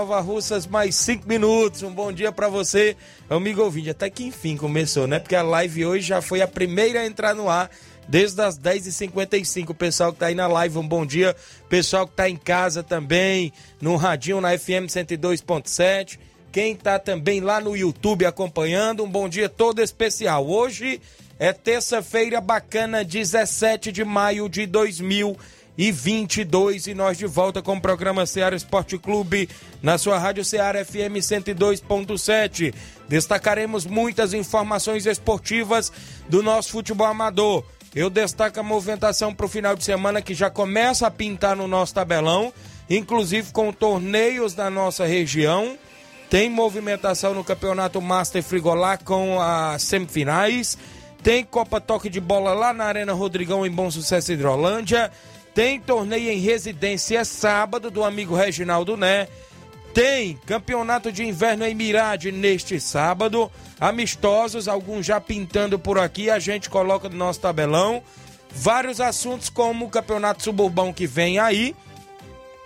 Nova Russas, mais 5 minutos. Um bom dia para você, amigo ouvinte. Até que enfim começou, né? Porque a live hoje já foi a primeira a entrar no ar desde as 10h55. Pessoal que tá aí na live, um bom dia. Pessoal que tá em casa também, no radinho na FM 102.7. Quem tá também lá no YouTube acompanhando, um bom dia todo especial. Hoje é terça-feira bacana, 17 de maio de 2020 e 22 e nós de volta com o programa Ceará Esporte Clube na sua rádio Ceará FM 102.7. Destacaremos muitas informações esportivas do nosso futebol amador. Eu destaco a movimentação para o final de semana que já começa a pintar no nosso tabelão, inclusive com torneios da nossa região. Tem movimentação no Campeonato Master Frigolá com as semifinais. Tem Copa Toque de Bola lá na Arena Rodrigão em Bom Sucesso Hidrolândia. Tem torneio em residência sábado do amigo Reginaldo Né. Tem campeonato de inverno em Mirade neste sábado. Amistosos, alguns já pintando por aqui, a gente coloca no nosso tabelão. Vários assuntos como o campeonato suburbão que vem aí.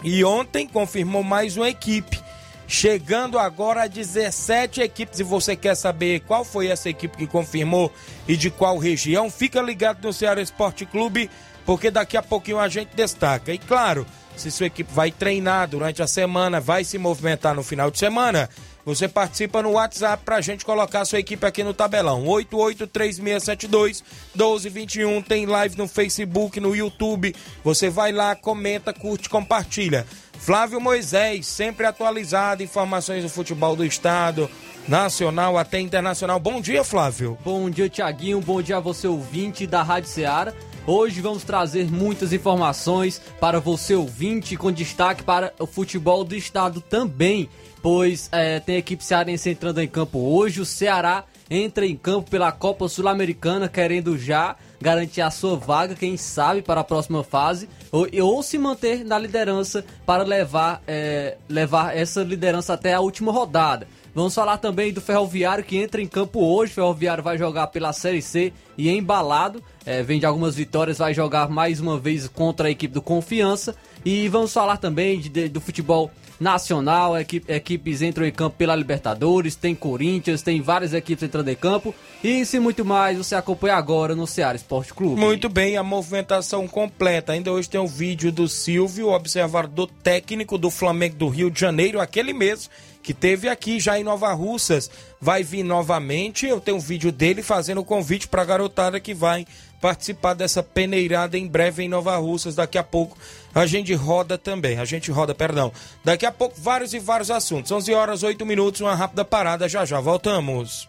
E ontem confirmou mais uma equipe. Chegando agora a 17 equipes. E você quer saber qual foi essa equipe que confirmou e de qual região? Fica ligado no Ceará Esporte Clube porque daqui a pouquinho a gente destaca. E claro, se sua equipe vai treinar durante a semana, vai se movimentar no final de semana, você participa no WhatsApp pra gente colocar sua equipe aqui no tabelão. 8836721221. Tem live no Facebook, no YouTube. Você vai lá, comenta, curte, compartilha. Flávio Moisés, sempre atualizado, informações do futebol do estado, nacional até internacional. Bom dia, Flávio. Bom dia, Tiaguinho. Bom dia a você, ouvinte da Rádio Ceará. Hoje vamos trazer muitas informações para você ouvinte, com destaque para o futebol do estado também, pois é, tem a equipe cearense entrando em campo hoje. O Ceará entra em campo pela Copa Sul-Americana, querendo já garantir a sua vaga, quem sabe, para a próxima fase, ou, ou se manter na liderança para levar, é, levar essa liderança até a última rodada. Vamos falar também do Ferroviário que entra em campo hoje. O Ferroviário vai jogar pela Série C e embalado. É, vem de algumas vitórias, vai jogar mais uma vez contra a equipe do Confiança. E vamos falar também de, de, do futebol nacional, equipe, equipes entram em campo pela Libertadores, tem Corinthians, tem várias equipes entrando em campo. E isso e muito mais você acompanha agora no Ceará Esporte Clube. Muito bem, a movimentação completa. Ainda hoje tem um vídeo do Silvio, observador técnico do Flamengo do Rio de Janeiro, aquele mesmo que teve aqui já em Nova Russas, vai vir novamente. Eu tenho um vídeo dele fazendo o convite para a garotada que vai participar dessa peneirada em breve em Nova Russas. Daqui a pouco a gente roda também. A gente roda, perdão. Daqui a pouco vários e vários assuntos. 11 horas 8 minutos, uma rápida parada. Já já voltamos.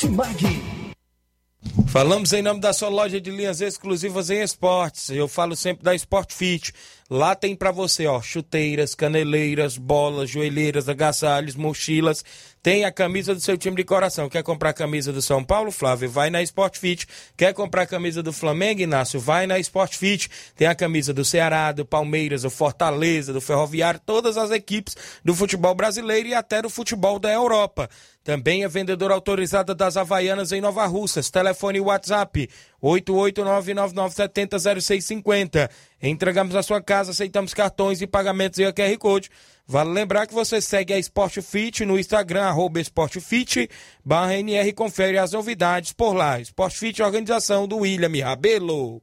Martimag. Falamos em nome da sua loja de linhas exclusivas em esportes. Eu falo sempre da Sport Fit. Lá tem para você, ó, chuteiras, caneleiras, bolas, joelheiras, agasalhos, mochilas. Tem a camisa do seu time de coração. Quer comprar a camisa do São Paulo, Flávio? Vai na Sport Fit. Quer comprar a camisa do Flamengo, Inácio? Vai na Sport Fit. Tem a camisa do Ceará, do Palmeiras, do Fortaleza, do Ferroviário, todas as equipes do futebol brasileiro e até do futebol da Europa. Também é vendedora autorizada das Havaianas em Nova Russas. Telefone WhatsApp 88999700650. Entregamos a sua casa, aceitamos cartões e pagamentos e QR Code. Vale lembrar que você segue a Sport Fit no Instagram, arroba Sportfit, barra NR e confere as novidades por lá. Sport Fit, organização do William Rabelo.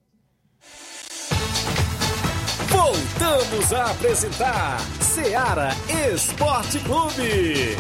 Voltamos a apresentar Seara Esporte Clube.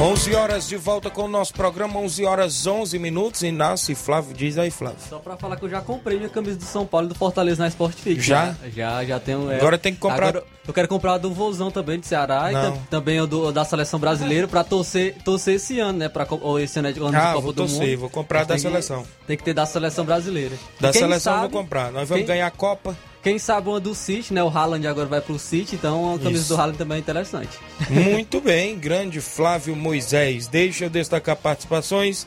11 horas de volta com o nosso programa, 11 horas 11 minutos. Inácio e Flávio, diz aí, Flávio. Só pra falar que eu já comprei minha camisa do São Paulo e do Fortaleza na Sport Fit. Já? né? Já, já tenho. é. Agora tem que comprar- Agora eu quero comprar a do Vozão também, de Ceará, e Não. tam- também o do, da seleção brasileira pra torcer, torcer esse ano, né? Pra, ou esse ano é de ano de Ah, Copa vou do torcer, Mundo. vou comprar Mas da tem que- seleção. Tem que ter da seleção brasileira. Da E seleção eu sabe- vou comprar. Nós vamos quem- ganhar a Copa. Quem sabe uma do City, né? O Haaland agora vai pro City, então a camisa Isso. do Haaland também é interessante. Muito bem, grande Flávio Moisés. Deixa eu destacar participações.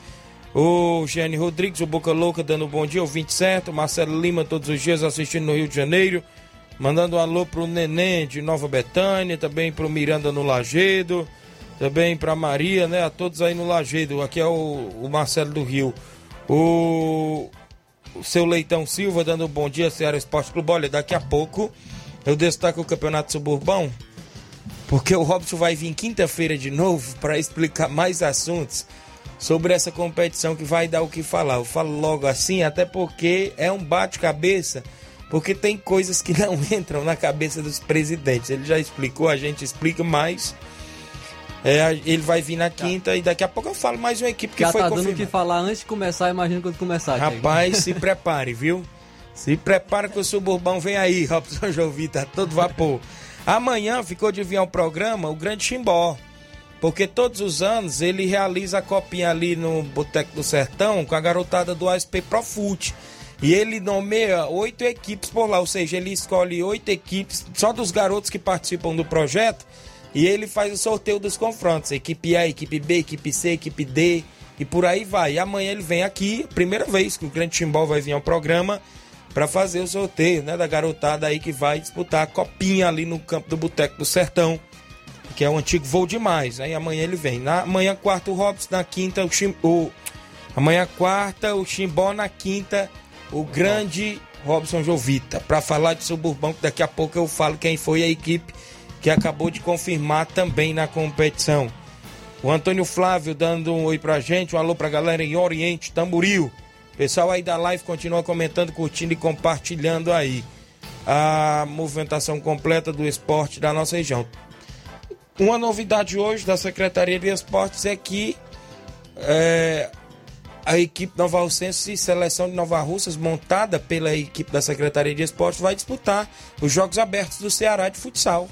O Gianni Rodrigues, o Boca Louca, dando um bom dia, o 20 certo. Marcelo Lima, todos os dias assistindo no Rio de Janeiro. Mandando um alô pro Neném de Nova Betânia, também pro Miranda no Lagedo, também pra Maria, né? A todos aí no Lagedo. Aqui é o, o Marcelo do Rio. O, o seu Leitão Silva dando um bom dia, Ceará Esporte Clube. Olha, daqui a pouco eu destaco o Campeonato Suburbão. Porque o Robson vai vir quinta-feira de novo para explicar mais assuntos sobre essa competição que vai dar o que falar. Eu falo logo assim, até porque é um bate-cabeça, porque tem coisas que não entram na cabeça dos presidentes. Ele já explicou, a gente explica mais. É, ele vai vir na quinta e daqui a pouco eu falo mais uma equipe que Já foi tá dando o que falar antes de começar, imagina quando começar. Rapaz, se prepare, viu? Se prepare que o suburbão vem aí, Robson Jovi, tá todo vapor. Amanhã ficou de vir ao programa o Grande Chimbó. Porque todos os anos ele realiza a copinha ali no Boteco do Sertão com a garotada do ASP Profute. E ele nomeia oito equipes por lá, ou seja, ele escolhe oito equipes só dos garotos que participam do projeto e ele faz o sorteio dos confrontos. Equipe A, equipe B, equipe C, equipe D e por aí vai. E amanhã ele vem aqui, primeira vez que o Grande Chimbal vai vir ao programa para fazer o sorteio, né, da garotada aí que vai disputar a copinha ali no campo do Boteco do Sertão, que é o antigo voo demais. Aí amanhã ele vem. Na amanhã quarta o Robson, na quinta o amanhã quarta o Chimbó, na quinta o grande Robson Jovita. Para falar de suburbão, que daqui a pouco eu falo quem foi a equipe que acabou de confirmar também na competição. O Antônio Flávio dando um oi pra gente, um alô pra galera em Oriente, Tamboril. Pessoal aí da live continua comentando, curtindo e compartilhando aí a movimentação completa do esporte da nossa região. Uma novidade hoje da Secretaria de Esportes é que é, a equipe Nova Russense Seleção de Nova Russas, montada pela equipe da Secretaria de Esportes, vai disputar os Jogos Abertos do Ceará de futsal.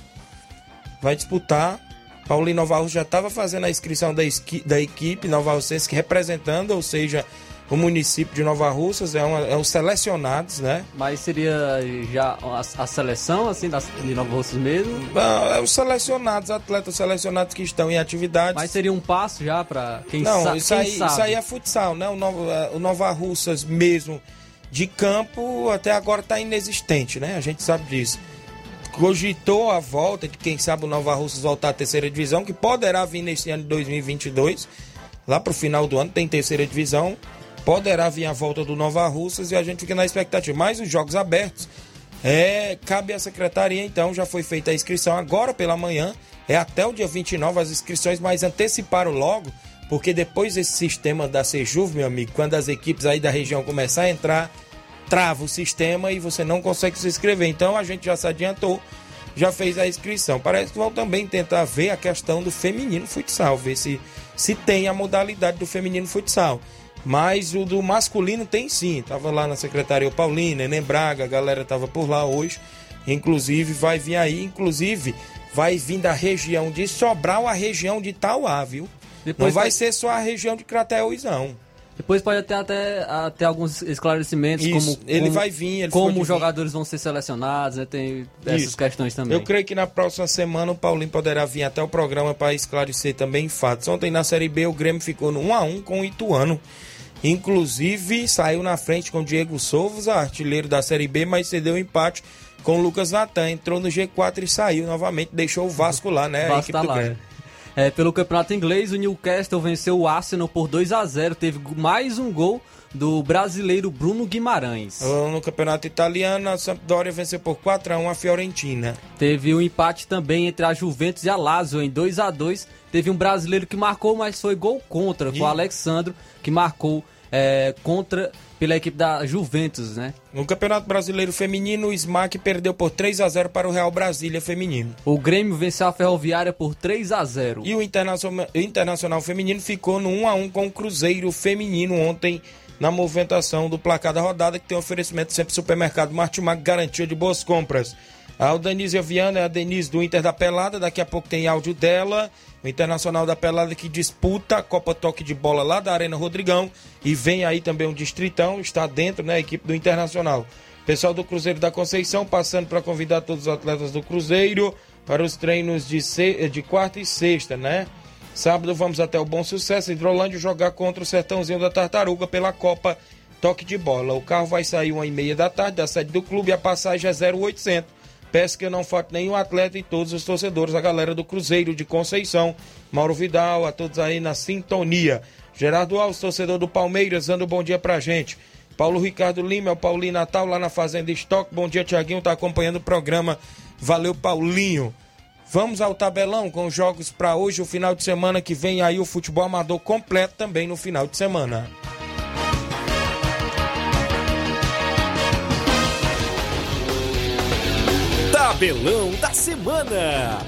Vai disputar. Paulinho Nova Russa já estava fazendo a inscrição da, da equipe Nova Russense representando, ou seja, o município de Nova Russas, é, uma, é os selecionados, né? Mas seria já a, a seleção, assim, das, de Nova Russas mesmo? Não, é os selecionados, atletas selecionados que estão em atividades. Mas seria um passo já pra quem, Não, sa isso, quem aí, sabe? isso aí é futsal, né? O Nova, o Nova Russas mesmo de campo até agora está inexistente, né? A gente sabe disso. Cogitou a volta de quem sabe o Nova Russas voltar à terceira divisão, que poderá vir nesse ano de 2022. Lá pro final do ano tem terceira divisão. Poderá vir a volta do Nova Russas e a gente fica na expectativa. Mas os jogos abertos É, cabe à secretaria, então, já foi feita a inscrição agora pela manhã. É até o dia 29 as inscrições, mas anteciparam logo, porque depois desse sistema da Sejuv, meu amigo, quando as equipes aí da região começar a entrar, trava o sistema e você não consegue se inscrever. Então a gente já se adiantou, já fez a inscrição. Parece que vão também tentar ver a questão do feminino futsal, ver se, se tem a modalidade do feminino futsal. Mas o do masculino tem sim. Tava lá na secretaria o Paulino, Enem Braga, a galera tava por lá hoje. Inclusive vai vir aí, inclusive vai vir da região de Sobral a região de Tauá, viu? Depois não vai vai- ser só a região de Crateús, não. Depois pode ter até, até alguns esclarecimentos, Isso, como, ele como- vai vir, ele como os vir. jogadores vão ser selecionados, né? Tem essas Isso. questões também. Eu creio que na próxima semana o Paulinho poderá vir até o programa para esclarecer também fatos. Ontem na Série B o Grêmio ficou no 1 a 1 com o Ituano. Inclusive saiu na frente com o Diego Souza, artilheiro da Série B, mas cedeu empate com o Lucas Natan. Entrou no G4 e saiu novamente, deixou o Vasco lá, né? a Vasco equipe tá lá, Grêmio. É, pelo campeonato inglês, o Newcastle venceu o Arsenal por 2 a 0 Teve mais um gol do brasileiro Bruno Guimarães. No campeonato italiano, a Sampdoria venceu por 4 a 1 a Fiorentina. Teve um empate também entre a Juventus e a Lazio em 2 a 2 Teve um brasileiro que marcou, mas foi gol contra, com Ih. o Alexandro, que marcou é, contra pela equipe da Juventus, né? No Campeonato Brasileiro Feminino, o Smack perdeu por 3 a 0 para o Real Brasília Feminino. O Grêmio venceu a Ferroviária por 3 a 0 E o Internacional, Internacional Feminino ficou no 1 a 1 com o Cruzeiro Feminino ontem na movimentação do placar da rodada, que tem oferecimento sempre supermercado Martimag, garantia de boas compras. A Denise Viana é a Denise do Inter da Pelada, daqui a pouco tem áudio dela. O Internacional da Pelada que disputa a Copa Toque de Bola lá da Arena Rodrigão. E vem aí também um Distritão, está dentro, né, a equipe do Internacional. Pessoal do Cruzeiro da Conceição passando para convidar todos os atletas do Cruzeiro para os treinos de, se- de quarta e sexta, né? Sábado vamos até o Bom Sucesso, Hidrolândia, jogar contra o Sertãozinho da Tartaruga pela Copa Toque de Bola. O carro vai sair uma e meia da tarde da sede do clube e a passagem é 0800. Peço que não falte nenhum atleta e todos os torcedores, a galera do Cruzeiro de Conceição, Mauro Vidal, a todos aí na sintonia. Gerardo Alves, torcedor do Palmeiras, dando um bom dia pra gente. Paulo Ricardo Lima, é o Paulinho Natal lá na Fazenda Estoque. Bom dia, Tiaguinho, tá acompanhando o programa. Valeu, Paulinho. Vamos ao tabelão com os jogos para hoje, o final de semana que vem aí o futebol amador completo também no final de semana. Tabelão da semana.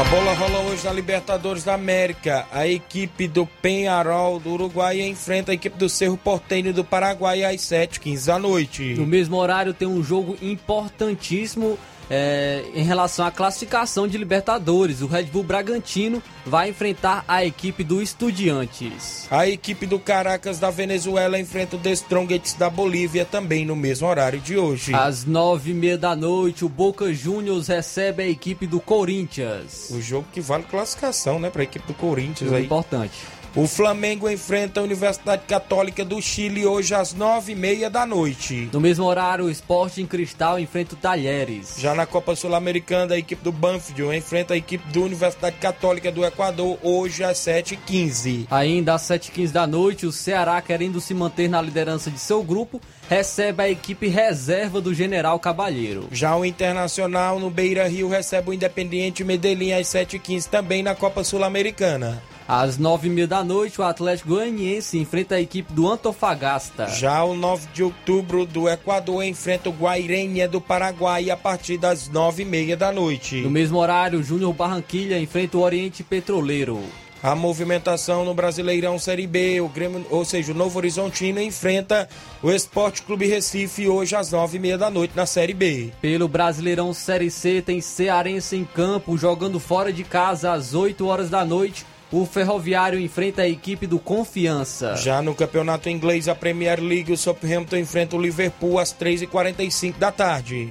A bola rola hoje na Libertadores da América. A equipe do Penharol do Uruguai enfrenta a equipe do Cerro Porteño do Paraguai às 7h15 da noite. No mesmo horário tem um jogo importantíssimo é, em relação à classificação de Libertadores. O Red Bull Bragantino vai enfrentar a equipe do Estudiantes. A equipe do Caracas da Venezuela enfrenta o The Strongest da Bolívia também no mesmo horário de hoje. Às nove e meia da noite, o Boca Juniors recebe a equipe do Corinthians. O jogo que vale classificação, né, para a equipe do Corinthians Jogo aí. importante. O Flamengo enfrenta a Universidade Católica do Chile hoje às nove e meia da noite. No mesmo horário, o Sporting Cristal enfrenta o Talheres. Já na Copa Sul-Americana, a equipe do Banfield enfrenta a equipe da Universidade Católica do Equador hoje às 7h15. Ainda às 7h15 da noite, o Ceará, querendo se manter na liderança de seu grupo, recebe a equipe reserva do General Cabalheiro. Já o Internacional no Beira Rio recebe o Independiente Medellín às 7h15 também na Copa Sul-Americana. Às 9h30 da noite, o Atlético Goianiense enfrenta a equipe do Antofagasta. Já o 9 de outubro do Equador enfrenta o Guairenha do Paraguai a partir das 9h30 da noite. No mesmo horário, o Júnior Barranquilha enfrenta o Oriente Petroleiro. A movimentação no Brasileirão Série B, o Grêmio, ou seja, o Novo Horizontino enfrenta o Esporte Clube Recife hoje às nove e meia da noite na Série B. Pelo Brasileirão Série C, tem Cearense em campo, jogando fora de casa às 8 horas da noite. O Ferroviário enfrenta a equipe do Confiança. Já no Campeonato Inglês, a Premier League, o Southampton enfrenta o Liverpool às 3h45 da tarde.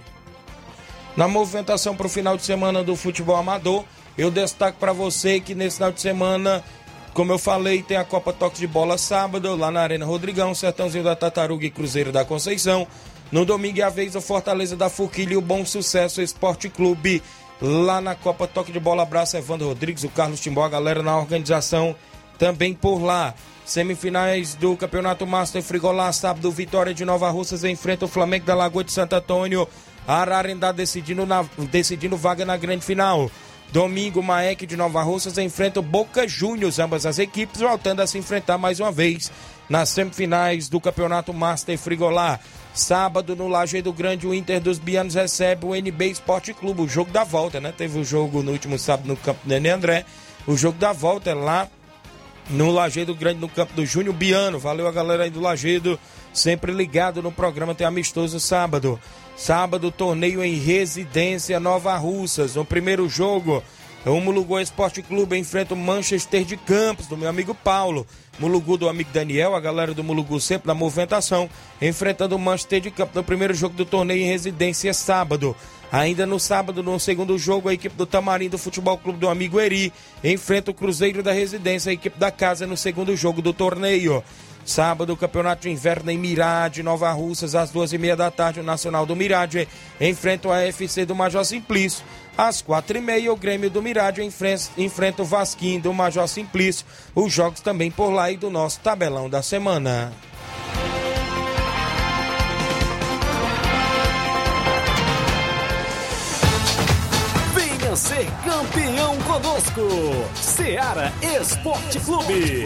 Na movimentação para o final de semana do futebol amador, eu destaco para você que nesse final de semana, como eu falei, tem a Copa Toque de Bola sábado, lá na Arena Rodrigão, Sertãozinho da Tartaruga e Cruzeiro da Conceição. No domingo é a vez do Fortaleza da Forquilha e o Bom Sucesso Esporte Clube. Lá na Copa Toque de Bola, abraço Evandro Rodrigues, o Carlos Timbó, a galera na organização também por lá. Semifinais do Campeonato Master Frigolá, sábado, Vitória de Nova Russas enfrenta o Flamengo da Lagoa de Santo Antônio. Ararendá decidindo, na, decidindo vaga na grande final. Domingo, Maek de Nova Russas enfrenta o Boca Juniors, ambas as equipes voltando a se enfrentar mais uma vez nas semifinais do Campeonato Master Frigolá. Sábado, no Lajeado Grande, o Inter dos Bianos recebe o NB Esporte Clube, o jogo da volta, né? Teve o jogo no último sábado no campo do Nenê André. O jogo da volta é lá no Lajeado Grande, no campo do Júnior Biano. Valeu a galera aí do Lajeado, sempre ligado no programa, tem amistoso sábado. Sábado, torneio em residência Nova Russas. No primeiro jogo, o Mulugu Esporte Clube enfrenta o Manchester de Campos, do meu amigo Paulo. Mulugu do amigo Daniel, a galera do Mulugu sempre na movimentação, enfrentando o Manchester de Campos no primeiro jogo do torneio em residência sábado. Ainda no sábado, no segundo jogo, a equipe do Tamarindo Futebol Clube do amigo Eri enfrenta o Cruzeiro da Residência, a equipe da casa, no segundo jogo do torneio. Sábado, Campeonato de Inverno em Mirade, Nova Russas, às duas e meia da tarde, o Nacional do Mirade enfrenta o AFC do Major Simplício. Às quatro e meia, o Grêmio do Mirade enfrenta o Vasquinho do Major Simplício. Os jogos também por lá e do nosso tabelão da semana. Venha ser campeão conosco, Seara Esporte Clube.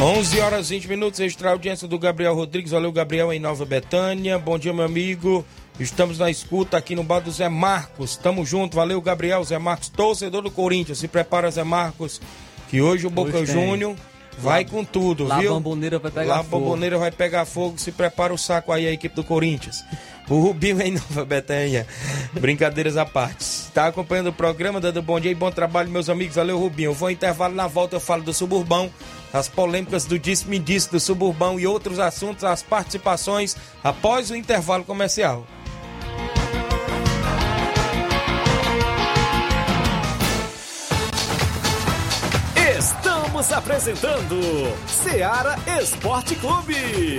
11 horas 20 minutos, extra audiência do Gabriel Rodrigues. Valeu, Gabriel, em Nova Betânia. Bom dia, meu amigo. Estamos na escuta aqui no bar do Zé Marcos. Tamo junto, valeu, Gabriel. Zé Marcos, torcedor do Corinthians. Se prepara, Zé Marcos, que hoje o Boca Júnior vai com tudo, lá viu? Lá a bomboneira vai pegar lá fogo. Lá a bomboneira vai pegar fogo. Se prepara o saco aí, a equipe do Corinthians. O Rubinho em Nova Betânia. Brincadeiras à parte. Está acompanhando o programa, dando bom dia e bom trabalho, meus amigos. Valeu, Rubinho. Eu vou intervalo na volta, eu falo do Suburbão as polêmicas do disse-me disse do suburbão e outros assuntos, as participações após o intervalo comercial. Estamos apresentando Seara Esporte Clube.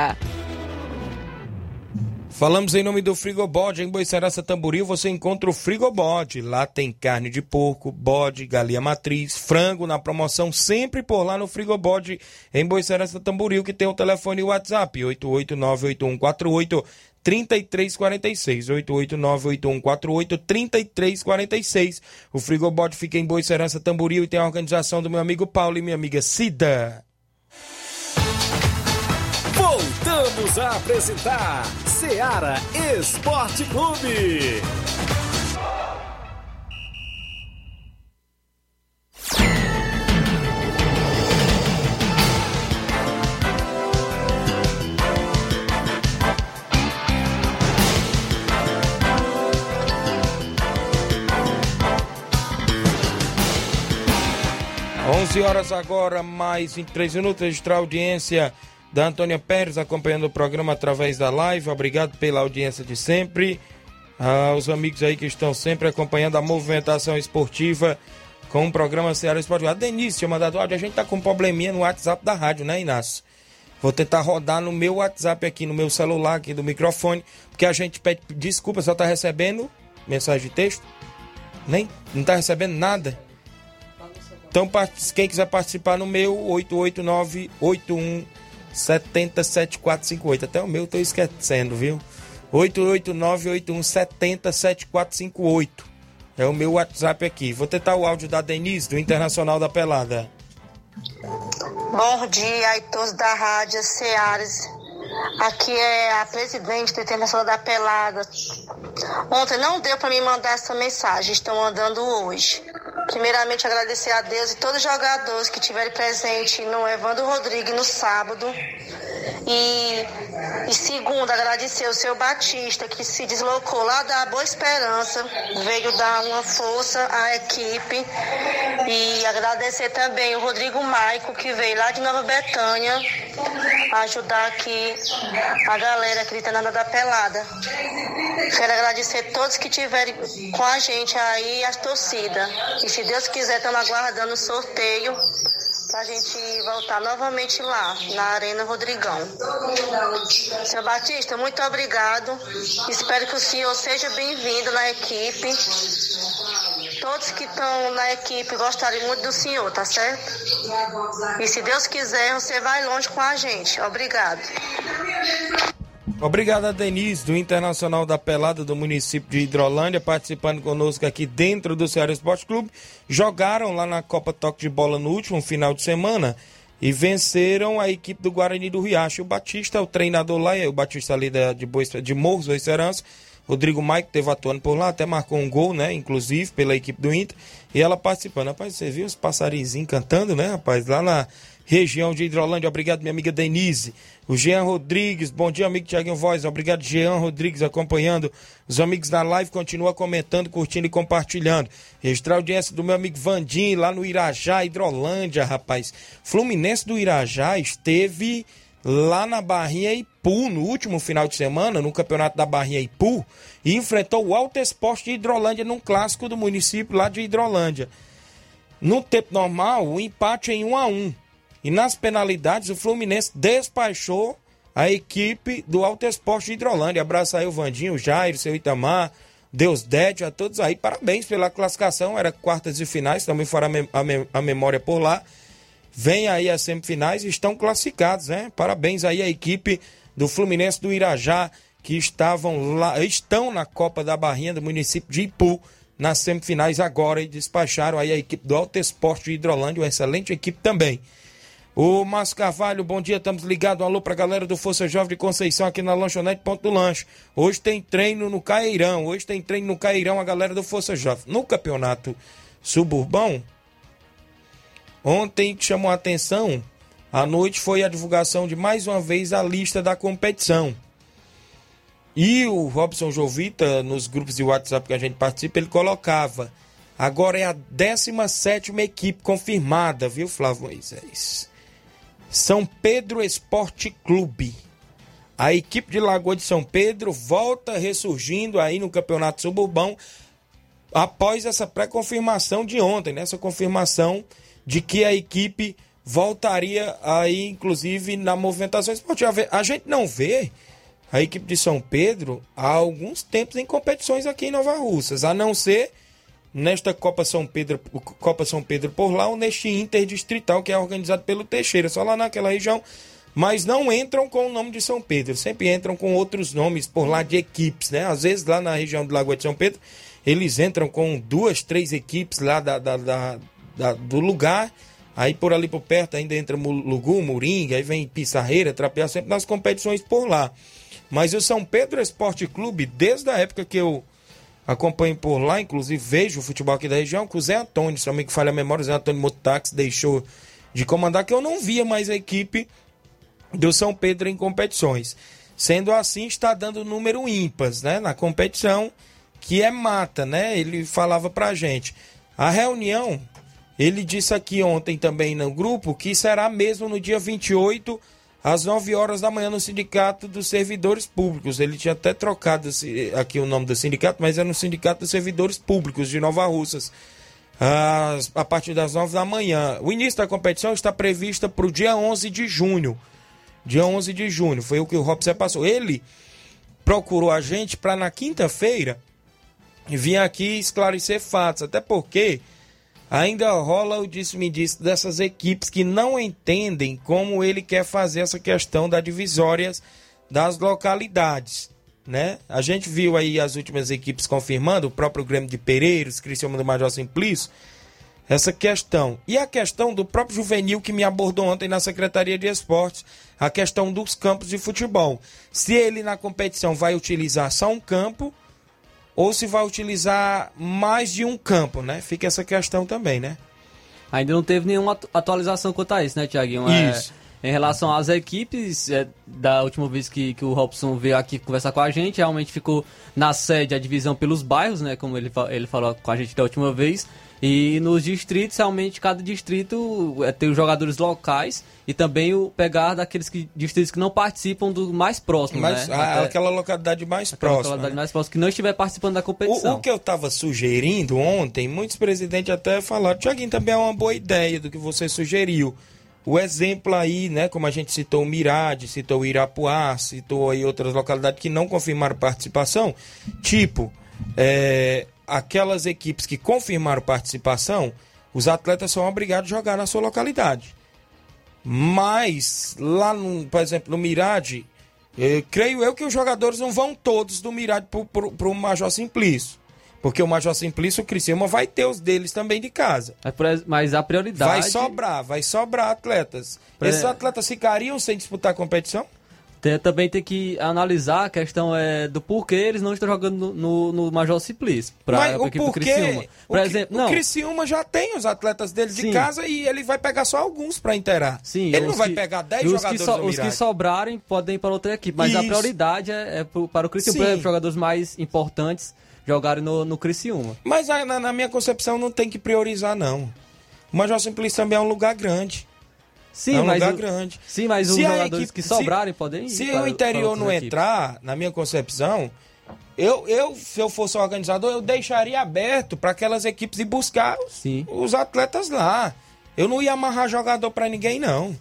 Falamos em nome do Frigobode, em Boicerança Tamboril, você encontra o Frigobode. Lá tem carne de porco, bode, galinha matriz, frango na promoção, sempre por lá no Frigobode, em Boicerança Tamboril, que tem o telefone e o WhatsApp, 8898148 3346, 8898148 3346. O Frigobode fica em Boicerança Tamboril e tem a organização do meu amigo Paulo e minha amiga Cida. Voltamos a apresentar Seara Esporte Clube. 11 horas agora, mais 23 minutos, registrar audiência da Antônia Pérez acompanhando o programa através da live. Obrigado pela audiência de sempre. Aos amigos aí que estão sempre acompanhando a movimentação esportiva com o programa Ceará Esportivo. A Denise tinha mandado áudio. A gente tá com um probleminha no WhatsApp da rádio, né, Inácio? Vou tentar rodar no meu WhatsApp aqui, no meu celular aqui do microfone, porque a gente pede desculpa, só tá recebendo mensagem de texto. Nem, não tá recebendo nada. Então, quem quiser participar no meu, 88981 707458. Até o meu tô esquecendo, viu? 88981707458. É o meu WhatsApp aqui. Vou tentar o áudio da Denise, do Internacional da Pelada. Bom dia, todos da Rádio Ceares. Aqui é a presidente do Internacional da Pelada. Ontem não deu para me mandar essa mensagem, estão mandando hoje. Primeiramente, agradecer a Deus e todos os jogadores que estiveram presentes no Evandro Rodrigues no sábado. E, e segundo, agradecer o seu Batista, que se deslocou lá da Boa Esperança, veio dar uma força à equipe. E agradecer também o Rodrigo Maico, que veio lá de Nova Betânia, ajudar aqui a galera que está nada da pelada. Quero agradecer todos que estiverem com a gente aí, as torcidas. E se Deus quiser, estamos aguardando o sorteio pra gente voltar novamente lá, na Arena Rodrigão. Seu Batista, muito obrigado. Espero que o senhor seja bem-vindo na equipe. Todos que estão na equipe gostarem muito do senhor, tá certo? E se Deus quiser, você vai longe com a gente. Obrigado. Obrigado a Denise, do Internacional da Pelada do município de Hidrolândia, participando conosco aqui dentro do Ceará Esporte Clube. Jogaram lá na Copa Toque de Bola no último final de semana e venceram a equipe do Guarani do Riacho. O Batista, o treinador lá, o Batista ali de, Boa, de Morros, Boa Serança. Rodrigo Maico teve atuando por lá, até marcou um gol, né? Inclusive, pela equipe do Inter. E ela participando. Rapaz, você viu os passarinhos cantando, né, rapaz? Lá na região de Hidrolândia. Obrigado, minha amiga Denise. O Jean Rodrigues, bom dia, amigo Tiaguinho Voz. Obrigado, Jean Rodrigues, acompanhando. Os amigos da live continua comentando, curtindo e compartilhando. Registrar a audiência do meu amigo Vandim, lá no Irajá, Hidrolândia, rapaz. Fluminense do Irajá esteve lá na Barrinha Ipu, no último final de semana, no campeonato da Barrinha Ipu, e enfrentou o Alto Esporte de Hidrolândia num clássico do município lá de Hidrolândia. No tempo normal, o empate em 1 a 1 e nas penalidades, o Fluminense despachou a equipe do Alto Esporte de Hidrolândia. Abraço aí o Vandinho, o Jair, o seu Itamar, Deus Dete, a todos aí. Parabéns pela classificação. Era quartas e finais, também mem a memória por lá. Vem aí as semifinais e estão classificados, né? Parabéns aí à equipe do Fluminense do Irajá, que estavam lá, estão na Copa da Barrinha do município de Ipu, nas semifinais agora, e despacharam aí a equipe do Alto Esporte de Hidrolândia, uma excelente equipe também. O Márcio Carvalho, bom dia, estamos ligados. Um alô pra galera do Força Jovem de Conceição aqui na Lanchonete Ponto do Lanche. Hoje tem treino no Cairão, hoje tem treino no Cairão a galera do Força Jovem. No campeonato suburbão, ontem que chamou a atenção, à noite foi a divulgação de mais uma vez a lista da competição. E o Robson Jovita, nos grupos de WhatsApp que a gente participa, ele colocava. Agora é a 17 equipe confirmada, viu, Flávio Moisés? São Pedro Esporte Clube. A equipe de Lagoa de São Pedro volta ressurgindo aí no Campeonato Suburbão após essa pré-confirmação de ontem, né? confirmação de que a equipe voltaria aí, inclusive, na movimentação esportiva. A gente não vê a equipe de São Pedro há alguns tempos em competições aqui em Nova Russas, a não ser nesta Copa São Pedro, Copa São Pedro por lá ou neste interdistrital que é organizado pelo Teixeira, só lá naquela região, mas não entram com o nome de São Pedro, sempre entram com outros nomes por lá de equipes, né? Às vezes lá na região do Lagoa de São Pedro, eles entram com duas, três equipes lá da, da, da, da do lugar, aí por ali por perto ainda entra Lugu, Moringa, aí vem Pissarreira, Trapear, sempre nas competições por lá. Mas o São Pedro Esporte Clube, desde a época que eu acompanho por lá, inclusive vejo o futebol aqui da região, que o Zé Antônio, se não me falha a memória, o Zé Antônio Motax deixou de comandar, que eu não via mais a equipe do São Pedro em competições. Sendo assim, está dando número ímpares, né, na competição, que é mata, né? Ele falava pra gente. A reunião, ele disse aqui ontem também no grupo que será mesmo no dia 28 às 9 horas da manhã no Sindicato dos Servidores Públicos. Ele tinha até trocado aqui o nome do sindicato, mas é no Sindicato dos Servidores Públicos de Nova Russas. a partir das 9 da manhã. O início da competição está prevista para o dia 11 de junho. Dia 11 de junho, foi o que o Robson passou. Ele procurou a gente para na quinta-feira vir aqui esclarecer fatos, até porque ainda rola o disse-me disse dessas equipes que não entendem como ele quer fazer essa questão das divisórias das localidades. Né? A gente viu aí as últimas equipes confirmando, o próprio Grêmio de Pereiros, Cristiano do Major Simplício, essa questão. E a questão do próprio juvenil que me abordou ontem na Secretaria de Esportes, a questão dos campos de futebol. Se ele na competição vai utilizar só um campo ou se vai utilizar mais de um campo, né? Fica essa questão também, né? Ainda não teve nenhuma atualização quanto a isso, né, Tiaguinho? É, isso. Em relação às equipes, é, da última vez que, que o Robson veio aqui conversar com a gente, realmente ficou na sede a divisão pelos bairros, né? Como ele, ele falou com a gente da última vez. E nos distritos, realmente, cada distrito é, tem os jogadores locais e também o pegar daqueles que, distritos que não participam do mais próximo, Mas né? a- Até- aquela localidade mais aquela próxima. localidade né? mais próxima que não estiver participando da competição. O, o que eu estava sugerindo ontem, muitos presidentes até falaram, Tiaguinho, também é uma boa ideia do que você sugeriu. O exemplo aí, né, como a gente citou o Mirade, citou o Irapuá, citou aí outras localidades que não confirmaram participação, tipo, é, aquelas equipes que confirmaram participação, os atletas são obrigados a jogar na sua localidade. Mas, lá, no, por exemplo, no Mirade, eh, creio eu que os jogadores não vão todos do Mirade para o Major Simplício. Porque o Major Simplício, o Criciúma, vai ter os deles também de casa. Mas, a prioridade. Vai sobrar, vai sobrar atletas. Pra- Esses atletas ficariam sem disputar a competição? Tem- também tem que analisar a questão é, do porquê eles não estão jogando no, no, no Major Simplício. Pra, Mas pra o porquê? Criciúma. Por o, exemplo, o não. Criciúma já tem os atletas deles de Sim. casa e ele vai pegar só alguns para inteirar. Sim, ele não os vai que- pegar 10 e os jogadores que so- Os que sobrarem podem ir para outra equipe, mas a Isso. prioridade é, é pro- para o Criciúma. Por Sim. exemplo, jogadores mais importantes jogarem no, no Criciúma. Mas na, na minha concepção não tem que priorizar, não. O Major Simplício também é um lugar grande. Sim, é um mas lugar o- grande. Sim, mas os Se a jogadores equipe- que sobrarem podem ir. Se para- o interior não equipes. entrar, na minha concepção, eu, eu, se eu fosse organizador, eu deixaria aberto para aquelas equipes ir buscar os, os atletas lá. Eu não ia amarrar jogador para ninguém, não.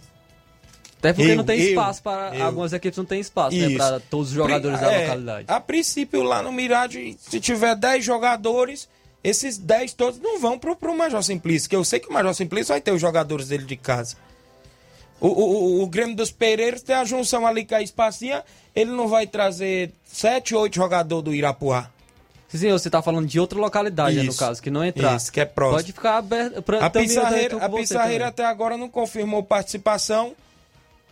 Até porque Eu- não tem eu- espaço para. eu. Algumas equipes não tem espaço né, para todos os jogadores da É, localidade. A princípio, lá no Mirade, se tiver 10 jogadores, esses 10 todos não vão pro, pro Major Simplício, que eu sei que o Major Simplício vai ter os jogadores dele de casa. O, o, o- o Grêmio dos Pereiros tem a junção ali com a Espacinha, ele não vai trazer 7, 8 jogadores do Irapuá. Sim, você está falando de outra localidade, né, no Isso. caso, que não entrar. Isso, que é próximo. Pode ficar aberto. Pra, A Pissarreira, a Pissarreira até agora não confirmou participação.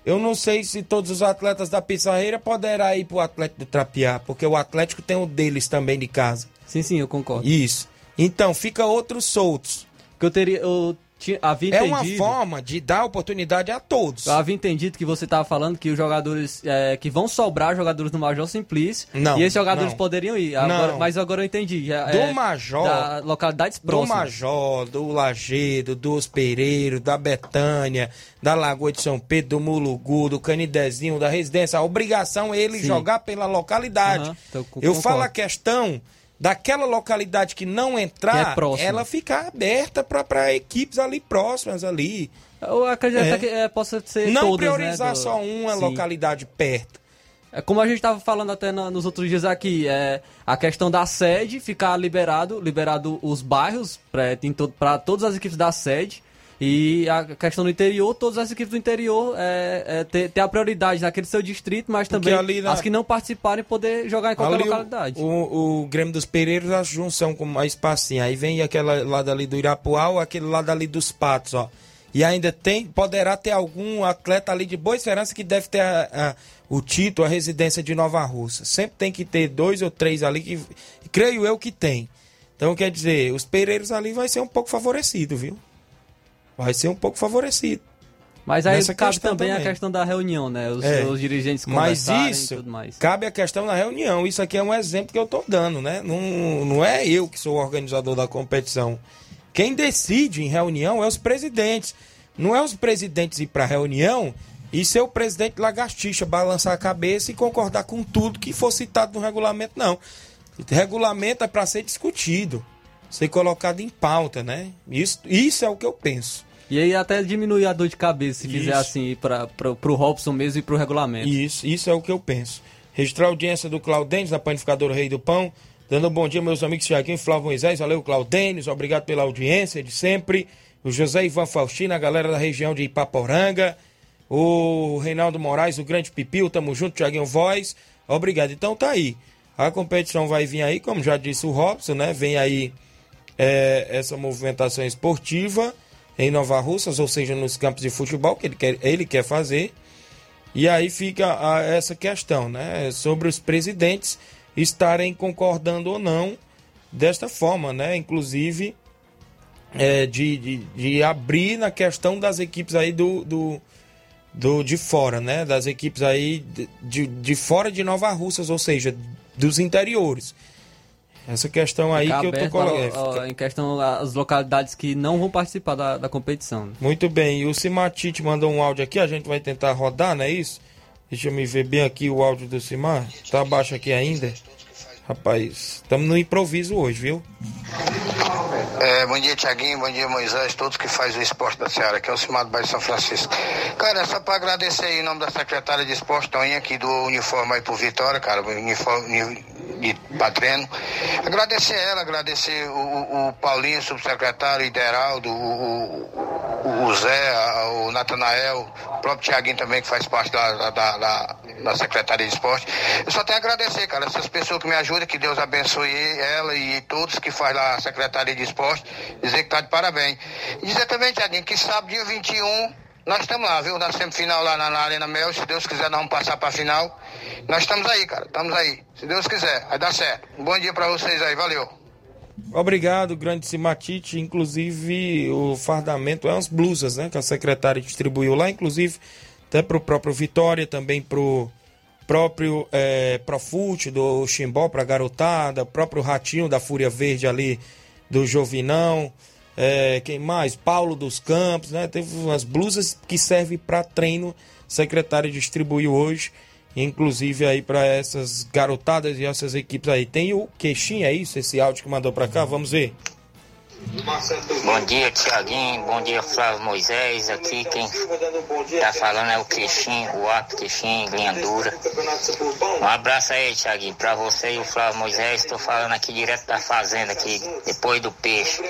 Eu não sei se todos os atletas da Pissarreira poderão ir pro Atlético do Trapiá, porque o Atlético tem o deles também de casa. Sim, sim, eu concordo. Isso. Então, fica outros soltos. Que eu teria. Eu havia É uma forma de dar oportunidade a todos. Eu havia entendido que você estava falando que os jogadores é, que vão sobrar jogadores do Major Simplício Não, e esses jogadores não. poderiam ir. Agora- Não. mas agora eu entendi. já Do é Major, Da localidades Do próximas. Major, do Lagedo, dos Pereiros, da Betânia, da Lagoa de São Pedro, do Mulugu, do Canidezinho, da Residência. A obrigação é ele Sim. jogar pela localidade. Então, co- Eu concordo. falo a questão daquela localidade que não Que entrar, é próxima. ela ficar aberta para equipes ali próximas ali. Eu acredito É. que é, possa ser Não todas, né, priorizar do- só uma Sim. localidade perto. É como a gente estava falando até na- nos outros dias aqui, é a questão da sede ficar liberado, liberado os bairros para todas as equipes da sede e a questão do interior, todas as equipes do interior é, é, ter, ter a prioridade naquele seu distrito, mas também na- as que não participarem poder jogar em qualquer Ali o- localidade. O, o Grêmio dos Pereiros, a junção com mais espacinho. Aí vem aquela lado ali do Irapuá aquele lado ali dos Patos, ó. E ainda tem, poderá ter algum atleta ali de boa esperança que deve ter a- a- o título, a residência de Nova Russa. Sempre tem que ter dois ou três ali que creio eu que tem. Então quer dizer, os Pereiros ali vai ser um pouco favorecido, viu? Vai ser um pouco favorecido. Mas aí cabe questão também, a também. questão da reunião, né? Os, É. os dirigentes Mas isso e tudo mais. cabe a questão na reunião. Isso aqui é um exemplo que eu estou dando, né? Não, não é eu que sou o organizador da competição. Quem decide em reunião é os presidentes. Não é os presidentes ir para a reunião e ser o presidente lagartixa, balançar a cabeça e concordar com tudo que for citado no regulamento, não. Regulamento é para ser discutido, ser colocado em pauta, né? Isso, isso é o que eu penso. E aí até diminuir a dor de cabeça se fizer Isso. assim para pro Robson mesmo e pro regulamento. Isso, isso é o que eu penso. Registrar a audiência do Claudênis, da panificadora Rei do Pão. Dando um bom dia, meus amigos Tiaguinho e Flávio Moisés. Valeu, Claudênis. Obrigado pela audiência de sempre. O José Ivan Faustino, a galera da região de Ipaporanga. O Reinaldo Moraes, o Grande Pipil. Tamo junto, Tiaguinho Voz. Obrigado. Então tá aí. A competição vai vir aí, como já disse o Robson, né? Vem aí é, essa movimentação esportiva em Nova Russas, ou seja, nos campos de futebol que ele quer, ele quer fazer. E aí fica a- essa questão, né? Sobre os presidentes estarem concordando ou não desta forma, né? Inclusive é, de, de, de abrir na questão das equipes aí do, do, do, de fora, né? Das equipes aí de, de, de fora de Nova Russas, ou seja, dos interiores. Essa questão aí Fica que eu tô colocando. Em questão as localidades que não vão participar da, da competição. né? Muito bem, e o Simatite mandou um áudio aqui, a gente vai tentar rodar, não é isso? Deixa eu me ver bem aqui o áudio do Simar. Tá abaixo aqui ainda. Rapaz, estamos no improviso hoje, viu? É, bom dia, Tiaguinho, bom dia, Moisés, todos que fazem o esporte da Seara, que é o Cimar do Bairro de São Francisco. Cara, é só para agradecer aí em nome da secretária de esporte, Toninha, que do uniforme aí pro Vitória, cara, o uniforme de treino. Agradecer ela, agradecer o, o- Paulinho, subsecretário, Ideraldo, o, o, o Zé, o Natanael, o próprio Tiaguinho também, que faz parte da, da, da- da Secretaria de Esporte. Eu só tenho a agradecer, cara, essas pessoas que me ajudam, que Deus abençoe ela e todos que faz lá a Secretaria de Esporte, dizer que tá de parabéns. E dizer também, Tiaguinho, que sábado, dia 21, nós estamos lá, viu? Na semifinal lá na, na Arena Mel, se Deus quiser, nós vamos passar pra final. Nós estamos aí, cara, estamos aí. Se Deus quiser, vai dar certo. Um bom dia pra vocês aí, valeu. Obrigado, grande Simatite. Inclusive, o fardamento é umas blusas, né? Que a secretária distribuiu lá, inclusive, até pro próprio Vitória, também pro próprio é, Profute do Chimbó pra garotada, próprio Ratinho da Fúria Verde ali do Jovinão. É, quem mais? Paulo dos Campos, né? Teve umas blusas que servem para treino. A secretária distribuiu hoje, inclusive aí para essas garotadas e essas equipes aí. Tem o queixinho, é isso? Esse áudio que mandou para cá? Vamos ver. Bom dia, Tiaguinho. Bom dia, Flávio Moisés. Aqui quem tá falando é o Queixinho, o Ato Queixinho, linha dura. Um abraço aí, Tiaguinho, pra você e o Flávio Moisés. Tô falando aqui direto da fazenda, aqui depois do peixe.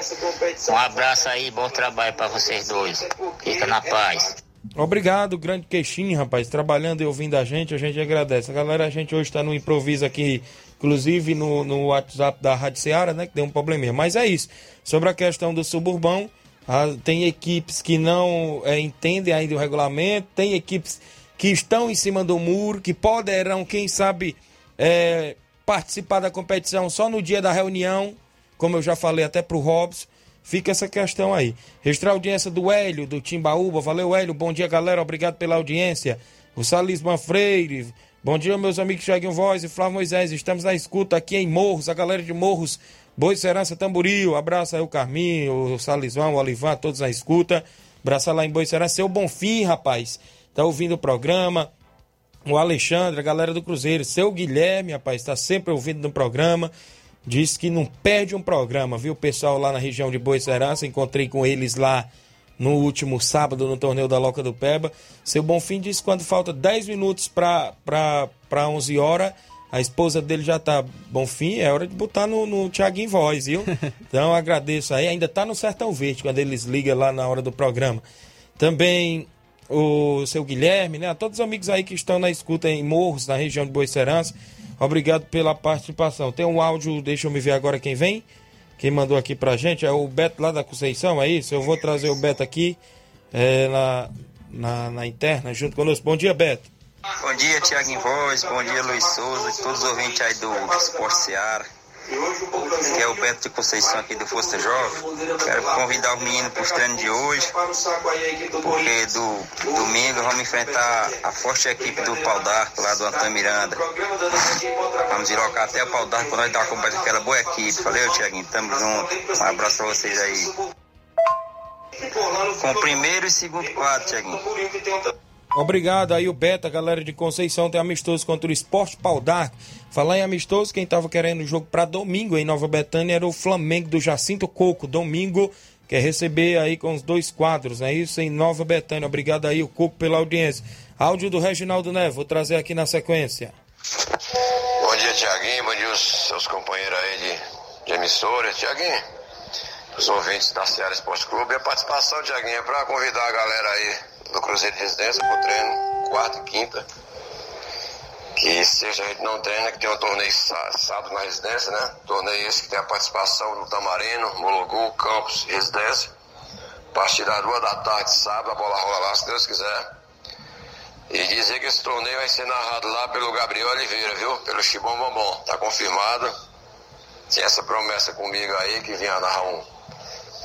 Um abraço aí, bom trabalho pra vocês dois. Fica na paz. Obrigado, grande queixinho, rapaz. Trabalhando e ouvindo a gente, a gente agradece. A galera, a gente hoje está no improviso aqui, inclusive no, no WhatsApp da Rádio Seara, né? Que deu um probleminha. Mas é isso. Sobre a questão do suburbão, tem equipes que não eh, entendem ainda o regulamento, tem equipes que estão em cima do muro, que poderão, quem sabe, eh, participar da competição só no dia da reunião, como eu já falei até pro Robson. Fica essa questão aí. Registrar a audiência do Hélio, do Timbaúba. Valeu, Hélio. Bom dia, galera. Obrigado pela audiência. O Salisman Freire. Bom dia, meus amigos Thiaguinho Voz e Flávio Moisés. Estamos na escuta aqui em Morros. A galera de Morros, Boi Serança Tamboril. Abraço aí o Carminho, o Salisman, o Olivan, todos na escuta. Abraço lá em Boi Serança. Seu Bonfim, rapaz. Tá ouvindo o programa. O Alexandre, a galera do Cruzeiro. Seu Guilherme, rapaz, está sempre ouvindo no programa. Diz que não perde um programa, viu? O pessoal lá na região de Boa Serança, encontrei com eles lá no último sábado no torneio da Loca do Peba. Seu Bonfim disse que quando falta 10 minutos para 11 horas, a esposa dele já tá Bonfim, é hora de botar no, no Thiaguinho Voz, viu? Então agradeço aí. Ainda tá no Sertão Verde quando eles ligam lá na hora do programa. Também o seu Guilherme, né? A todos os amigos aí que estão na escuta em Morros, na região de Boa Serança. Obrigado pela participação. Tem um áudio, deixa eu me ver agora quem vem. Quem mandou aqui pra gente é o Beto lá da Conceição, é isso? Eu vou trazer o Beto aqui é, na, na, na interna junto conosco. Bom dia, Beto. Bom dia, Tiago em Voz, bom dia, Luiz Souza, e todos os ouvintes aí do Esporte Seara. Que é o Beto de Conceição aqui do Força Jovem. Quero convidar o menino para os treinos de hoje, porque do domingo vamos enfrentar a forte equipe do Pau d'Arco, lá do Antônio Miranda. Vamos deslocar até o Pau d'Arco para nós dar uma aquela boa equipe. Valeu, Tiaguinho, tamo junto. Um abraço para vocês aí. Com o primeiro e segundo quadro, Tiaguinho. Obrigado aí o Beto, a galera de Conceição tem amistoso contra o Esporte Pau d'Arco. Falar em amistoso, quem tava querendo o jogo para domingo em Nova Betânia era o Flamengo do Jacinto Coco. Domingo quer receber aí com os dois quadros, é isso em Nova Betânia. Obrigado aí o Coco pela audiência. Áudio do Reginaldo Neves, vou trazer aqui na sequência. Bom dia, Tiaguinho. Bom dia, os seus companheiros aí de, de emissora. Tiaguinho, os ouvintes da Seara Esporte Clube. E a participação, Tiaguinho, é para convidar a galera aí do Cruzeiro de Residência pro treino, quarta e quinta. Que seja a gente não treina, que tem um torneio sá- sábado na residência, né? Torneio esse que tem a participação do Tamarino, Mologu, Campos Residência. A partir das duas da tarde, sábado, a bola rola lá, se Deus quiser. E dizer que esse torneio vai ser narrado lá pelo Gabriel Oliveira, viu? Pelo Chibom Bombom. Tá confirmado. Tinha essa promessa comigo aí, que vinha narrar um,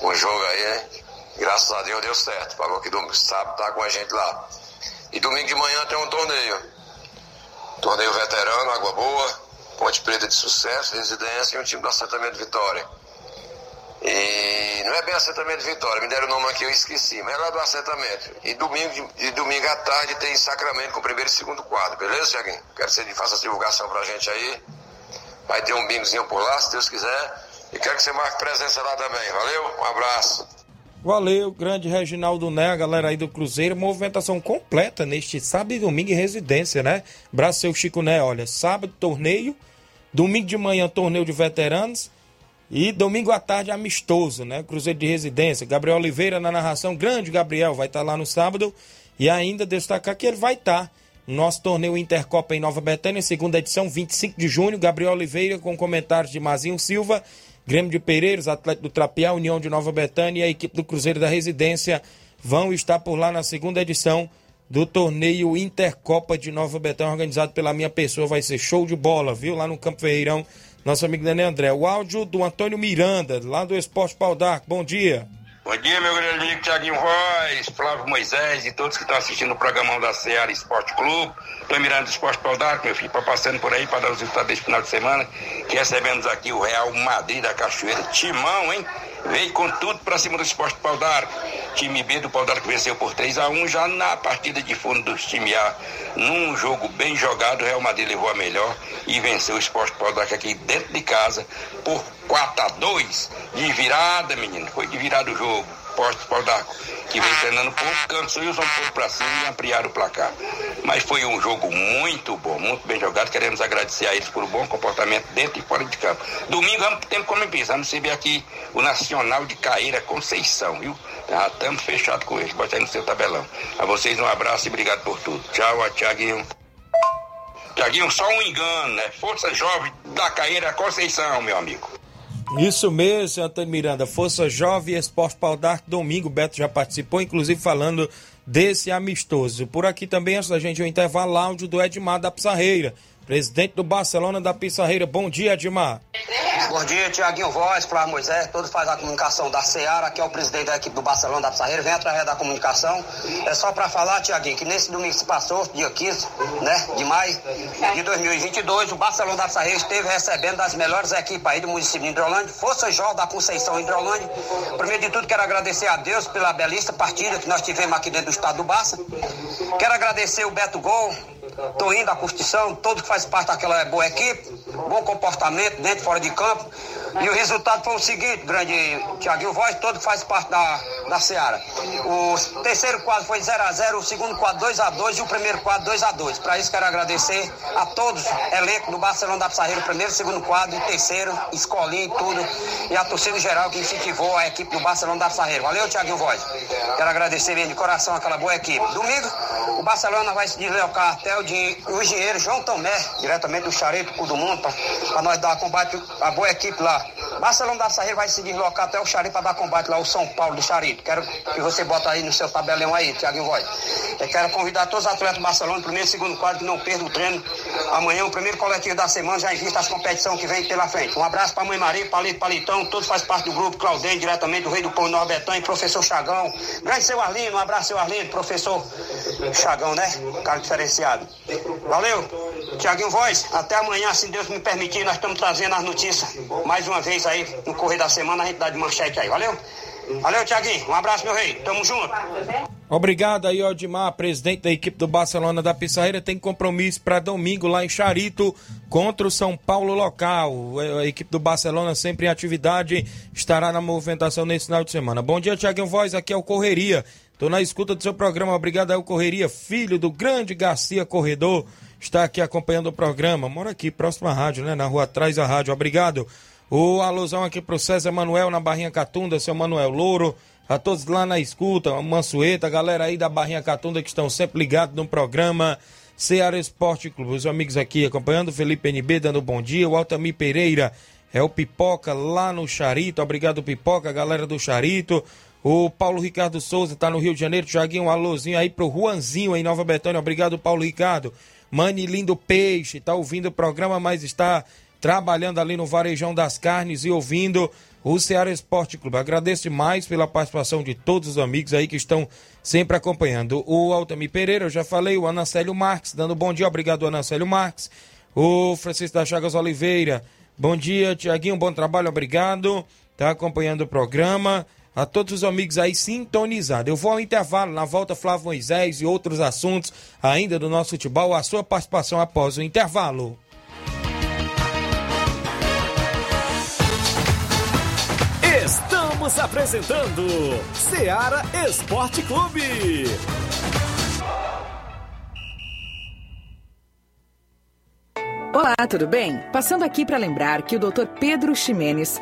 um jogo aí, né? Graças a Deus deu certo. Pagou que do sábado tá com a gente lá. E domingo de manhã tem um torneio. Torneio veterano, Água Boa, Ponte Preta de Sucesso, Residência e um time do assentamento Vitória. E não é bem assentamento Vitória, me deram o nome aqui, eu esqueci, mas é lá do assentamento. E domingo, e domingo à tarde tem Sacramento com o primeiro e segundo quadro, beleza, Tiaguinho? Quero que você faça essa divulgação pra gente aí. Vai ter um bingozinho por lá, se Deus quiser. E quero que você marque presença lá também, valeu? Um abraço. Valeu, grande Reginaldo Né, a galera aí do Cruzeiro. Movimentação completa neste sábado e domingo em residência, né? Braço seu Chico Né, olha, sábado torneio, domingo de manhã torneio de veteranos e domingo à tarde amistoso, né? Cruzeiro de residência. Gabriel Oliveira na narração, grande Gabriel, vai estar lá no sábado. E ainda destacar que ele vai estar no nosso torneio Intercopa em Nova Betânia, segunda edição, 25 de junho. Gabriel Oliveira com comentários de Mazinho Silva. Grêmio de Pereiros, Atlético do Trapiá, União de Nova Betânia e a equipe do Cruzeiro da Residência vão estar por lá na segunda edição do torneio Intercopa de Nova Betânia, organizado pela minha pessoa. Vai ser show de bola, viu? Lá no Campo Ferreirão, nosso amigo Daniel André. O áudio do Antônio Miranda, lá do Esporte Pau d'Arco. Bom dia. Bom dia, meu grande amigo Tiaguinho Voz, Flávio Moisés e todos que estão assistindo o programão da Seara Esporte Clube. Estou mirando o Esporte Pau meu filho, para passando por aí para dar os resultados desse final de semana, que recebemos aqui o Real Madrid da Cachoeira. Timão, hein? Veio com tudo para cima do Esporte Pau. Time B do Pau d'Arco venceu por 3 a 1 já na partida de fundo dos time A. Num jogo bem jogado, o Real Madrid levou a melhor e venceu o Esporte Pau d'Arco aqui dentro de casa por 4 a 2 de virada, menino. Foi de virada o jogo. Esporte Pau d'Arco, que vem treinando pouco, cansou e usou um pouco para cima e ampliaram o placar. Mas foi um jogo muito bom, muito bem jogado. Queremos agradecer a eles por um bom comportamento dentro e fora de campo. Domingo vamos ter como empresa, vamos receber aqui o Nacional de Caeira Conceição, viu? Já estamos fechados com eles, bota aí no seu tabelão. A vocês um abraço e obrigado por tudo. Tchau, Tiaguinho. Tiaguinho, só um engano, né? Força Jovem da Caeira Conceição, meu amigo. Isso mesmo, Antônio Miranda. Força Jovem Esporte Pau d'Arco, domingo. Beto já participou, inclusive falando desse amistoso. Por aqui também, antes da gente o intervalo, áudio do Edmar da Pissarreira, presidente do Barcelona da Pissarreira. Bom dia, Edmar. Bom dia, Tiaguinho Voz, Flávio Moisés, todos fazem a comunicação da Seara, aqui é o presidente da equipe do Barcelona da Pissarreira, vem através da comunicação. É só para falar, Tiaguinho, que nesse domingo que se passou, dia 15, né, de maio de 2022, o Barcelona da Pissarreira esteve recebendo das melhores equipes aí do município de Hidrolândia, Força Jovem da Conceição Hidrolândia. Primeiro de tudo, quero agradecer a Deus pela belíssima partida que nós tivemos aqui dentro do estado do Barça. Quero agradecer o Beto Gol, Toinho da Constituição, todo que faz parte daquela boa equipe, bom comportamento dentro e fora de campo. E o resultado foi o seguinte, grande Tiaguinho Voz, todo que faz parte da, da Seara. O terceiro quadro foi 0x0, o segundo quadro 2x2 e o primeiro quadro 2x2. Para isso quero agradecer a todos, elenco do Barcelona da Pissarreira, primeiro, segundo quadro e terceiro, escolinha e tudo. E a torcida geral que incentivou a equipe do Barcelona da Pissarreira. Valeu, Tiaguinho Voz. Quero agradecer de coração aquela boa equipe. Domingo, o Barcelona vai se deslocar até o, de, o engenheiro João Tomé, diretamente do Chareto, do mundo, para nós dar combate à boa equipe lá. Barcelona da Sarreira vai se deslocar até o Charito para dar combate lá, o São Paulo do Charito. Quero que você bota aí no seu tabelão aí, Tiaguinho Voz. Eu quero convidar todos os atletas do Barcelona, primeiro e segundo quadro, que não perdam o treino. Amanhã, o primeiro coletivo da semana, já em vista as competições que vem pela frente. Um abraço para a Mãe Maria, Palito Palitão, todos fazem parte do grupo, Claudem, diretamente do Rei do Pão Norbetão e professor Chagão. Grande seu Arlindo, um abraço, seu Arlindo, professor Chagão, né? Cara diferenciado. Valeu, Tiaguinho Voz, até amanhã, se Deus me permitir, nós estamos trazendo as notícias mais uma vez aí no correr da semana, a gente dá de manchete aí, valeu? Valeu, Tiaguinho, um abraço, meu rei, tamo junto. Obrigado aí, Odimar, presidente da equipe do Barcelona da Pissarreira, tem compromisso para domingo lá em Charito contra o São Paulo local. A equipe do Barcelona sempre em atividade, estará na movimentação nesse final de semana. Bom dia, Tiaguinho Voz, aqui é o Correria. Tô na escuta do seu programa, obrigado aí, o Correria, filho do grande Garcia Corredor, está aqui acompanhando o programa. Mora aqui, próximo à rádio, né? Na rua atrás da rádio, obrigado. O alusão aqui pro César Manuel na Barrinha Catunda, seu Manuel Louro, a todos lá na escuta, Mansueta, a galera aí da Barrinha Catunda que estão sempre ligados no programa Ceará Esporte Clube. Os amigos aqui acompanhando, Felipe NB dando bom dia, o Altamir Pereira é o Pipoca lá no Charito, obrigado Pipoca, galera do Charito. O Paulo Ricardo Souza tá no Rio de Janeiro, Tiaguinho, um alôzinho aí pro Juanzinho em Nova Betânia, obrigado Paulo Ricardo. Mani Lindo Peixe, tá ouvindo o programa, mas está trabalhando ali no Varejão das Carnes e ouvindo o Ceará Esporte Clube. Agradeço demais pela participação de todos os amigos aí que estão sempre acompanhando. O Altamir Pereira, eu já falei, o Anacélio Marques, dando bom dia, obrigado Anacélio Marques. O Francisco da Chagas Oliveira, bom dia, Tiaguinho, bom trabalho, obrigado. Tá acompanhando o programa. A todos os amigos aí sintonizados. Eu vou ao intervalo, na volta Flávio Moisés e outros assuntos ainda do nosso futebol. A sua participação após o intervalo. Estamos apresentando Seara Esporte Clube. Olá, tudo bem? Passando aqui para lembrar que o Dr. Pedro Ximenes,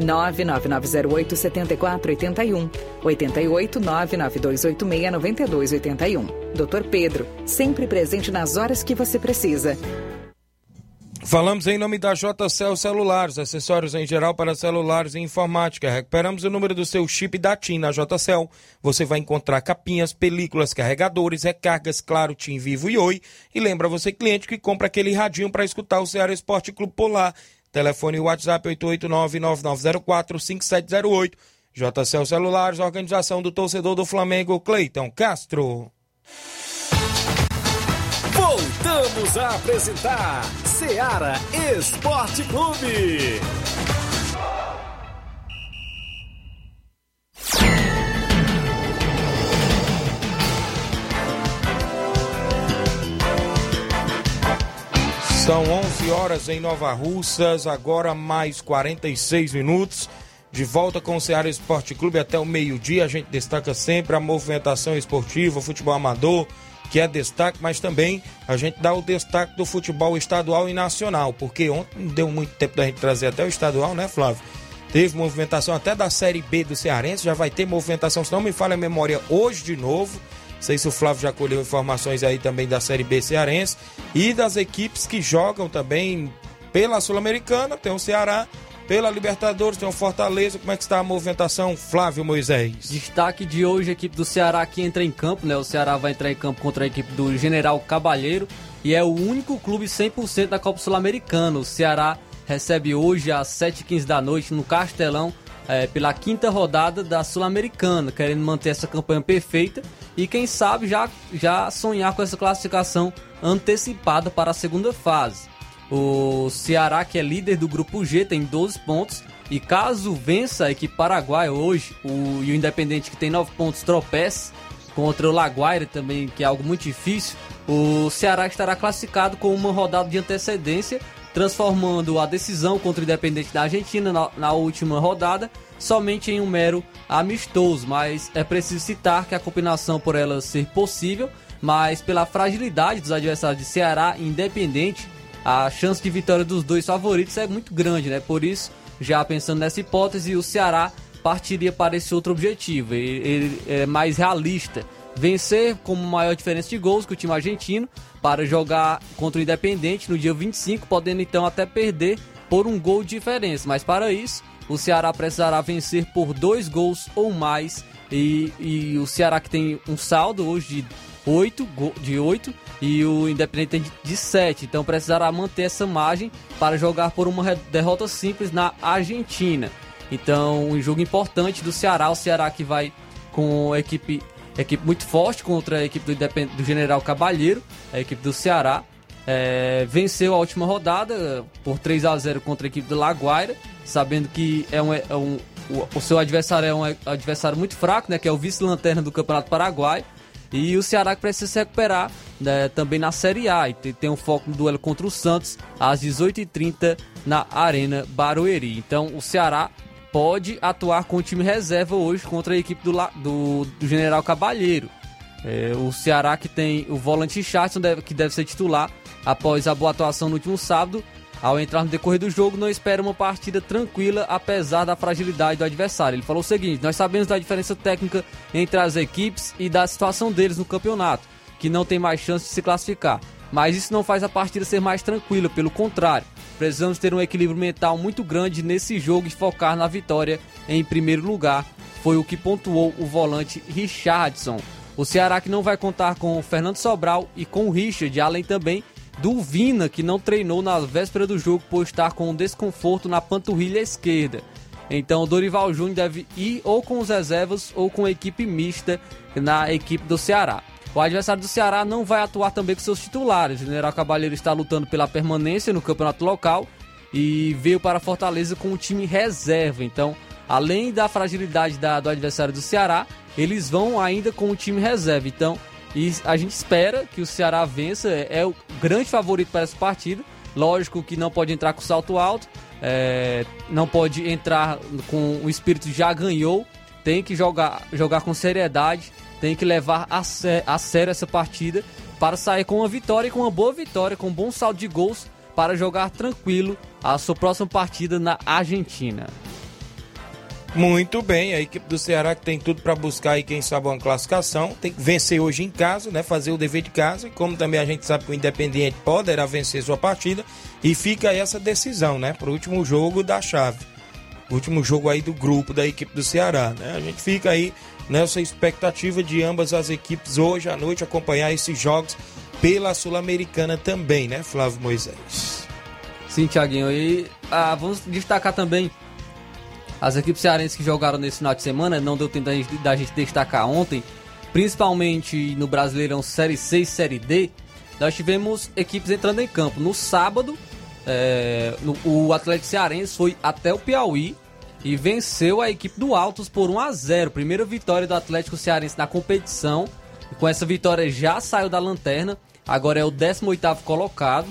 99908 7481 88 99286 9281. Dr. Pedro, sempre presente nas horas que você precisa. Falamos em nome da JCL Celulares, acessórios em geral para celulares e informática. Recuperamos o número do seu chip da TIM na JCL. Você vai encontrar capinhas, películas, carregadores, recargas, claro, TIM Vivo e Oi. E lembra você, cliente, que compra aquele radinho para escutar o Ceará Esporte Clube Polar. Telefone WhatsApp 889-9904-5708. JCL Celulares, organização do torcedor do Flamengo, Cleiton Castro. Voltamos a apresentar Seara Esporte Clube. São 11 horas em Nova Russas, agora mais 46 minutos. De volta com o Ceará Esporte Clube até o meio-dia. A gente destaca sempre a movimentação esportiva, o futebol amador, que é destaque, mas também a gente dá o destaque do futebol estadual e nacional, porque ontem não deu muito tempo da gente trazer até o estadual, né, Flávio? Teve movimentação até da Série B do Cearense, já vai ter movimentação, se não me falha a memória, hoje de novo. Sei se o Flávio já colheu informações aí também da Série B Cearense e das equipes que jogam também pela Sul-Americana, tem o Ceará, pela Libertadores, tem o Fortaleza. Como é que está a movimentação, Flávio Moisés? Destaque de hoje, a equipe do Ceará que entra em campo, né? O Ceará vai entrar em campo contra a equipe do General Cabalheiro e é o único clube 100% da Copa Sul-Americana. O Ceará recebe hoje às 7h15 da noite no Castelão é, pela quinta rodada da Sul-Americana, querendo manter essa campanha perfeita e quem sabe já, já sonhar com essa classificação antecipada para a segunda fase. O Ceará, que é líder do grupo G, tem 12 pontos. E caso vença a equipe paraguaia hoje, o, e o Independente, que tem 9 pontos, tropece contra o Laguaira também, que é algo muito difícil, o Ceará estará classificado com uma rodada de antecedência, transformando a decisão contra o Independente da Argentina na, na última rodada somente em um mero amistoso. Mas é preciso citar que a combinação por ela ser possível, mas pela fragilidade dos adversários de Ceará e Independente, a chance de vitória dos dois favoritos é muito grande, né? Por isso, já pensando nessa hipótese, o Ceará partiria para esse outro objetivo. Ele, ele é mais realista. Vencer com maior diferença de gols que o time argentino para jogar contra o Independente no dia 25, podendo então até perder por um gol de diferença. Mas para isso, o Ceará precisará vencer por dois gols ou mais. E, e o Ceará que tem um saldo hoje de 8, de 8 e o Independente de 7. Então precisará manter essa margem para jogar por uma derrota simples na Argentina. Então, um jogo importante do Ceará, o Ceará que vai com a equipe, equipe muito forte contra a equipe do, do General Cabalheiro, a equipe do Ceará. É, venceu a última rodada por 3 a 0 contra a equipe do Laguaira, sabendo que é um, é um o, o, seu adversário é um adversário muito fraco, né, que é o vice-lanterna do Campeonato Paraguai. E o Ceará que precisa se recuperar né, também na Série A. E tem, tem um foco no duelo contra o Santos às 18h30 na Arena Barueri. Então o Ceará pode atuar com o time reserva hoje contra a equipe do, do, do General Cabalheiro. É, o Ceará que tem o volante Charlton, que deve ser titular após a boa atuação no último sábado, ao entrar no decorrer do jogo, não espera uma partida tranquila, apesar da fragilidade do adversário. Ele falou o seguinte: Nós sabemos da diferença técnica entre as equipes e da situação deles no campeonato, que não tem mais chance de se classificar. Mas isso não faz a partida ser mais tranquila, pelo contrário. Precisamos ter um equilíbrio mental muito grande nesse jogo e focar na vitória em primeiro lugar. Foi o que pontuou o volante Richardson. O Ceará que não vai contar com o Fernando Sobral e com o Richard, além também do Vina, que não treinou na véspera do jogo por estar com um desconforto na panturrilha esquerda. Então o Dorival Júnior deve ir ou com os reservas ou com a equipe mista na equipe do Ceará. O adversário do Ceará não vai atuar também com seus titulares. O General Cabalheiro está lutando pela permanência no campeonato local e veio para Fortaleza com o time reserva. Então, além da fragilidade da, do adversário do Ceará, eles vão ainda com o time reserva. Então, a gente espera que o Ceará vença, é, é o grande favorito para essa partida. Lógico que não pode entrar com salto alto, é, não pode entrar com o espírito já ganhou, tem que jogar, jogar com seriedade, tem que levar a, sé a sério essa partida para sair com uma vitória e com uma boa vitória, com um bom saldo de gols para jogar tranquilo a sua próxima partida na Argentina. Muito bem, a equipe do Ceará que tem tudo para buscar aí, quem sabe, uma classificação. Tem que vencer hoje em casa, né? Fazer o dever de casa. E como também a gente sabe que o Independiente poderá vencer sua partida. E fica aí essa decisão, né? Para o último jogo da chave. Último jogo aí do grupo da equipe do Ceará, né? A gente fica aí nessa expectativa de ambas as equipes hoje à noite acompanhar esses jogos pela Sul-Americana também, né, Flávio Moisés? Sim, Tiaguinho. E ah, vamos destacar também as equipes cearenses que jogaram nesse final de semana, não deu tempo da gente, da gente destacar ontem, principalmente no Brasileirão Série C e Série D, nós tivemos equipes entrando em campo. No sábado, é, no, o Atlético Cearense foi até o Piauí e venceu a equipe do Altos por 1 a 0 Primeira vitória do Atlético Cearense na competição. E com essa vitória já saiu da lanterna, agora é o 18 colocado.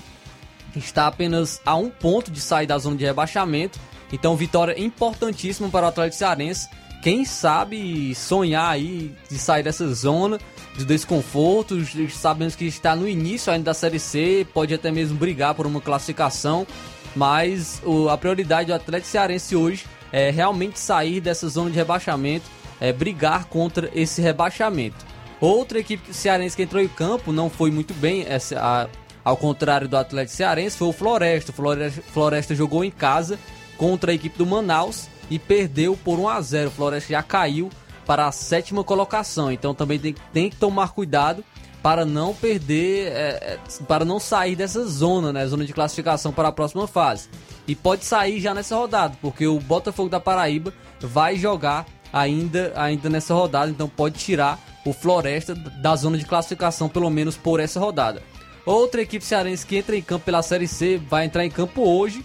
Está apenas a um ponto de sair da zona de rebaixamento então, vitória importantíssima para o Atlético Cearense. Quem sabe sonhar aí de sair dessa zona de desconforto, sabemos que está no início ainda da Série C, pode até mesmo brigar por uma classificação, mas a prioridade do Atlético Cearense hoje é realmente sair dessa zona de rebaixamento, é brigar contra esse rebaixamento. Outra equipe cearense que entrou em campo não foi muito bem, essa, a, ao contrário do Atlético Cearense, foi o Floresta. O Floresta, Floresta jogou em casa contra a equipe do Manaus e perdeu por 1 a 0. O Floresta já caiu para a sétima colocação, então também tem, tem que tomar cuidado para não perder, é, é, para não sair dessa zona, né, zona de classificação para a próxima fase. E pode sair já nessa rodada, porque o Botafogo da Paraíba vai jogar ainda, ainda nessa rodada, então pode tirar o Floresta da zona de classificação, pelo menos por essa rodada. Outra equipe cearense que entra em campo pela Série C vai entrar em campo hoje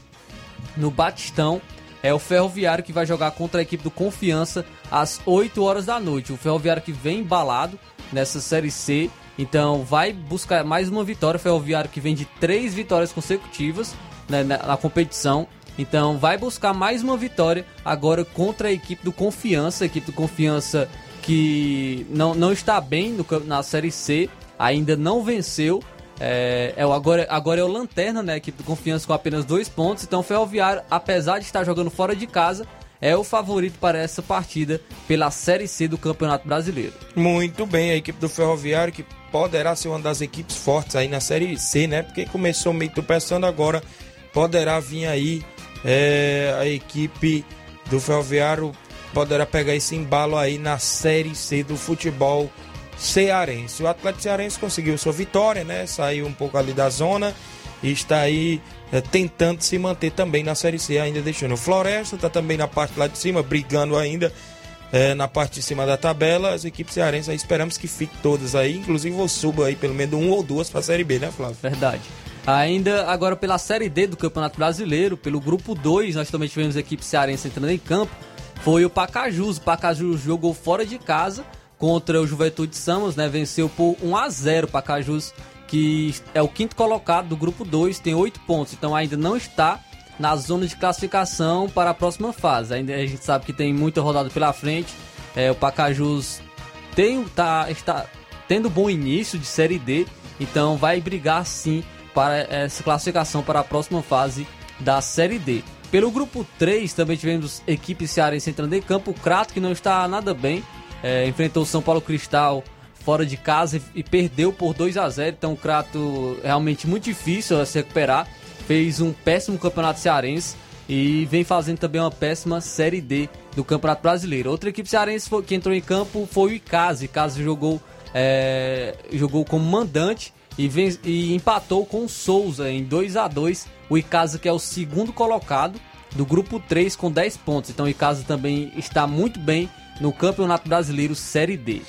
no Batistão. É o Ferroviário que vai jogar contra a equipe do Confiança às 8 horas da noite. O Ferroviário que vem embalado nessa Série C. Então vai buscar mais uma vitória. O Ferroviário que vem de três vitórias consecutivas né, na, na competição. Então vai buscar mais uma vitória agora contra a equipe do Confiança. A equipe do Confiança que não, não está bem no, na Série C. Ainda não venceu é, é, agora, agora é o Lanterna, né? Equipe do Confiança com apenas dois pontos. Então o Ferroviário, apesar de estar jogando fora de casa, é o favorito para essa partida pela Série C do Campeonato Brasileiro. Muito bem, a equipe do Ferroviário que poderá ser uma das equipes fortes aí na Série C, né? Porque começou meio tropeçando agora, poderá vir aí é, a equipe do Ferroviário poderá pegar esse embalo aí na Série C do futebol cearense. O Atlético Cearense conseguiu sua vitória, né? Saiu um pouco ali da zona e está aí é, tentando se manter também na Série C, ainda deixando. O Floresta está também na parte lá de cima, brigando ainda é, na parte de cima da tabela. As equipes cearenses aí esperamos que fiquem todas aí, inclusive o suba aí pelo menos um ou duas para a Série B, né, Flávio? Verdade. Ainda agora pela Série D do Campeonato Brasileiro, pelo grupo 2, nós também tivemos a equipe cearense entrando em campo. Foi o Pacajus. O Pacajus jogou fora de casa contra o Juventude Samos, né? Venceu por 1 a 0 Pacajus, que é o quinto colocado do grupo 2, tem 8 pontos, então ainda não está na zona de classificação para a próxima fase. Ainda a gente sabe que tem muita rodada pela frente. É, o Pacajus tem, tá, está tendo bom início de Série D, então vai brigar sim para essa classificação para a próxima fase da Série D. Pelo grupo 3, também tivemos equipe cearense entrando em campo. O Crato, que não está nada bem, é, enfrentou o São Paulo Cristal fora de casa e, e perdeu por 2 a 0 Então, o Crato realmente muito difícil a se recuperar. Fez um péssimo campeonato cearense e vem fazendo também uma péssima Série D do Campeonato Brasileiro. Outra equipe cearense foi, que entrou em campo foi o Icasa. Icasa jogou, é, jogou como mandante e, e empatou com o Souza em 2 a 2 O Icasa que é o segundo colocado do grupo 3 com 10 pontos. Então o Icasa também está muito bem no Campeonato Brasileiro Série D.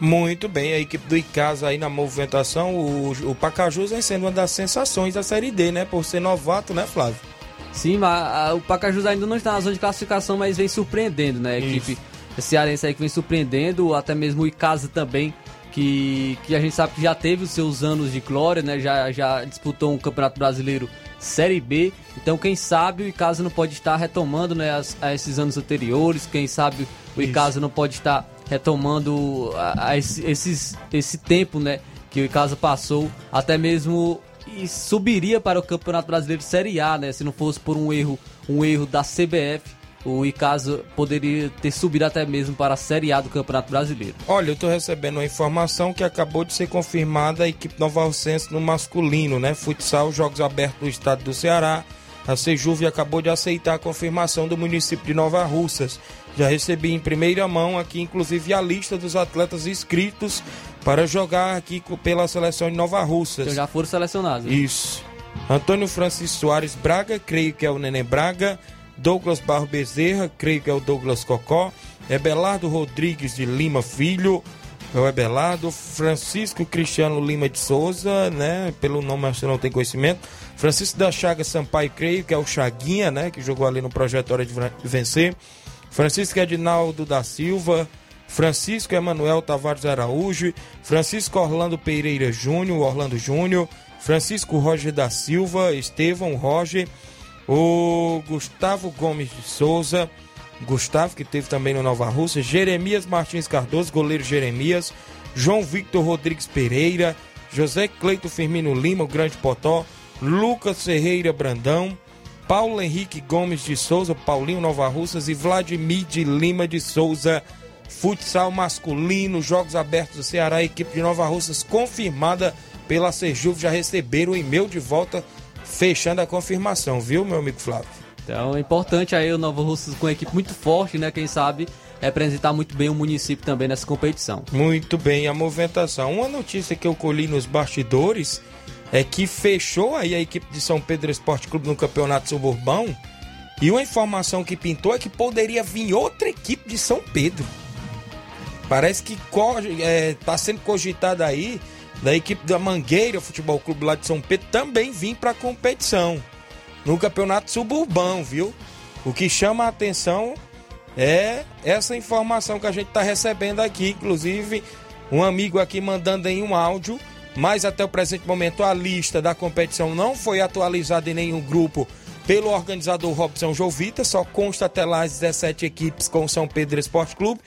Muito bem, a equipe do Icasa aí na movimentação, o, o Pacajus vem sendo uma das sensações da Série D, né? Por ser novato, né, Flávio? Sim, mas a, o Pacajus ainda não está na zona de classificação, mas vem surpreendendo, né? A equipe Isso. cearense aí que vem surpreendendo, até mesmo o Icasa também, que, que a gente sabe que já teve os seus anos de glória, né? Já, já disputou um Campeonato Brasileiro Série B. Então, quem sabe o Icasa não pode estar retomando né, as, a esses anos anteriores, quem sabe o Icasa não pode estar retomando a, a esse, esses, esse tempo, né? Que o Icasa passou, até mesmo e subiria para o Campeonato Brasileiro Série A, né? Se não fosse por um erro, um erro da CBF, o Icasa poderia ter subido até mesmo para a Série A do Campeonato Brasileiro. Olha, eu estou recebendo uma informação que acabou de ser confirmada a equipe Nova Alcense no masculino, né? Futsal, Jogos Abertos do Estado do Ceará. A Sejuve acabou de aceitar a confirmação do município de Nova Russas. Já recebi em primeira mão aqui, inclusive, a lista dos atletas inscritos para jogar aqui pela seleção de Nova Russas. Então já foram selecionados. Né? Isso. Antônio Francisco Soares Braga, creio que é o Neném Braga. Douglas Barro Bezerra, creio que é o Douglas Cocó. Ebelardo Rodrigues de Lima Filho, é o Ebelardo. Francisco Cristiano Lima de Souza, né? Pelo nome você não tem conhecimento. Francisco da Chaga Sampaio, creio que é o Chaguinha, né? Que jogou ali no projeto Hora de Vencer. Francisco Edinaldo da Silva. Francisco Emanuel Tavares Araújo. Francisco Orlando Pereira Júnior, Orlando Júnior. Francisco Roger da Silva, Estevão Roger. O Gustavo Gomes de Souza. Gustavo, que teve também no Nova Rússia. Jeremias Martins Cardoso, goleiro Jeremias. João Victor Rodrigues Pereira. José Cleito Firmino Lima, o Grande Potó. Lucas Ferreira Brandão, Paulo Henrique Gomes de Souza, Paulinho Nova Russas e Vladimir de Lima de Souza. Futsal masculino, Jogos Abertos do Ceará, equipe de Nova Russas confirmada pela Serjuve, já receberam o e-mail de volta, fechando a confirmação, viu, meu amigo Flávio? Então é importante aí o Nova Russas com uma equipe muito forte, né? Quem sabe representar muito bem o município também nessa competição. Muito bem, a movimentação. Uma notícia que eu colhi nos bastidores é que fechou aí a equipe de São Pedro Esporte Clube no Campeonato Suburbão. E uma informação que pintou é que poderia vir outra equipe de São Pedro. Parece que está é, tá sendo cogitada aí da equipe da Mangueira Futebol Clube lá de São Pedro também vir para a competição no Campeonato Suburbão, viu? O que chama a atenção é essa informação que a gente está recebendo aqui, inclusive um amigo aqui mandando em um áudio mas até o presente momento a lista da competição não foi atualizada em nenhum grupo pelo organizador Robson Jovita, só consta até lá as 17 equipes com São Pedro Esporte Clube.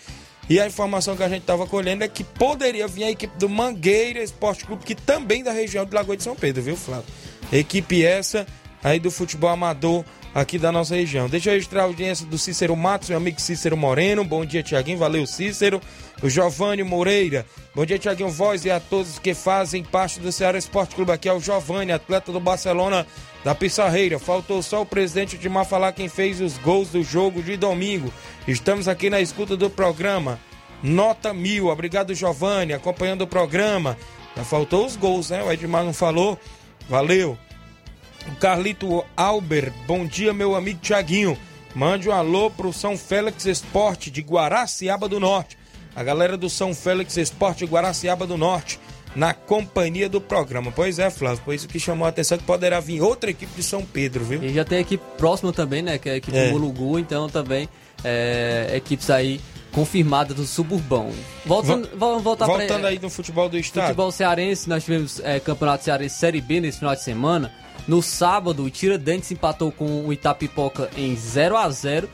E a informação que a gente estava colhendo é que poderia vir a equipe do Mangueira Esporte Clube, que também da região de Lagoa de São Pedro, viu, Flávio? Equipe essa aí do futebol amador aqui da nossa região. Deixa eu registrar a audiência do Cícero Matos, meu amigo Cícero Moreno. Bom dia, Tiaguinho. Valeu, Cícero. O Giovanni Moreira. Bom dia, Tiaguinho Voz e a todos que fazem parte do Ceará Esporte Clube. Aqui é o Giovanni, atleta do Barcelona da Pissarreira. Faltou só o presidente de falar quem fez os gols do jogo de domingo. Estamos aqui na escuta do programa. Nota mil. Obrigado, Giovanni, acompanhando o programa. Já faltou os gols, né? O Edmar não falou. Valeu. O Carlito Alber, bom dia, meu amigo Tiaguinho. Mande um alô pro São Félix Esporte de Guaraciaba do Norte. A galera do São Félix Esporte Guaraciaba do Norte, na companhia do programa. Pois é, Flávio, por isso que chamou a atenção que poderá vir outra equipe de São Pedro, viu? E já tem equipe próxima também, né? Que é a equipe é. do Mulugu, então também é, equipes aí confirmadas do suburbão. Voltando, vamos voltar Voltando pra, aí no futebol do estado. Futebol cearense, nós tivemos é, Campeonato Cearense Série B nesse final de semana. No sábado, o Tiradentes empatou com o Itapipoca em 0 a 0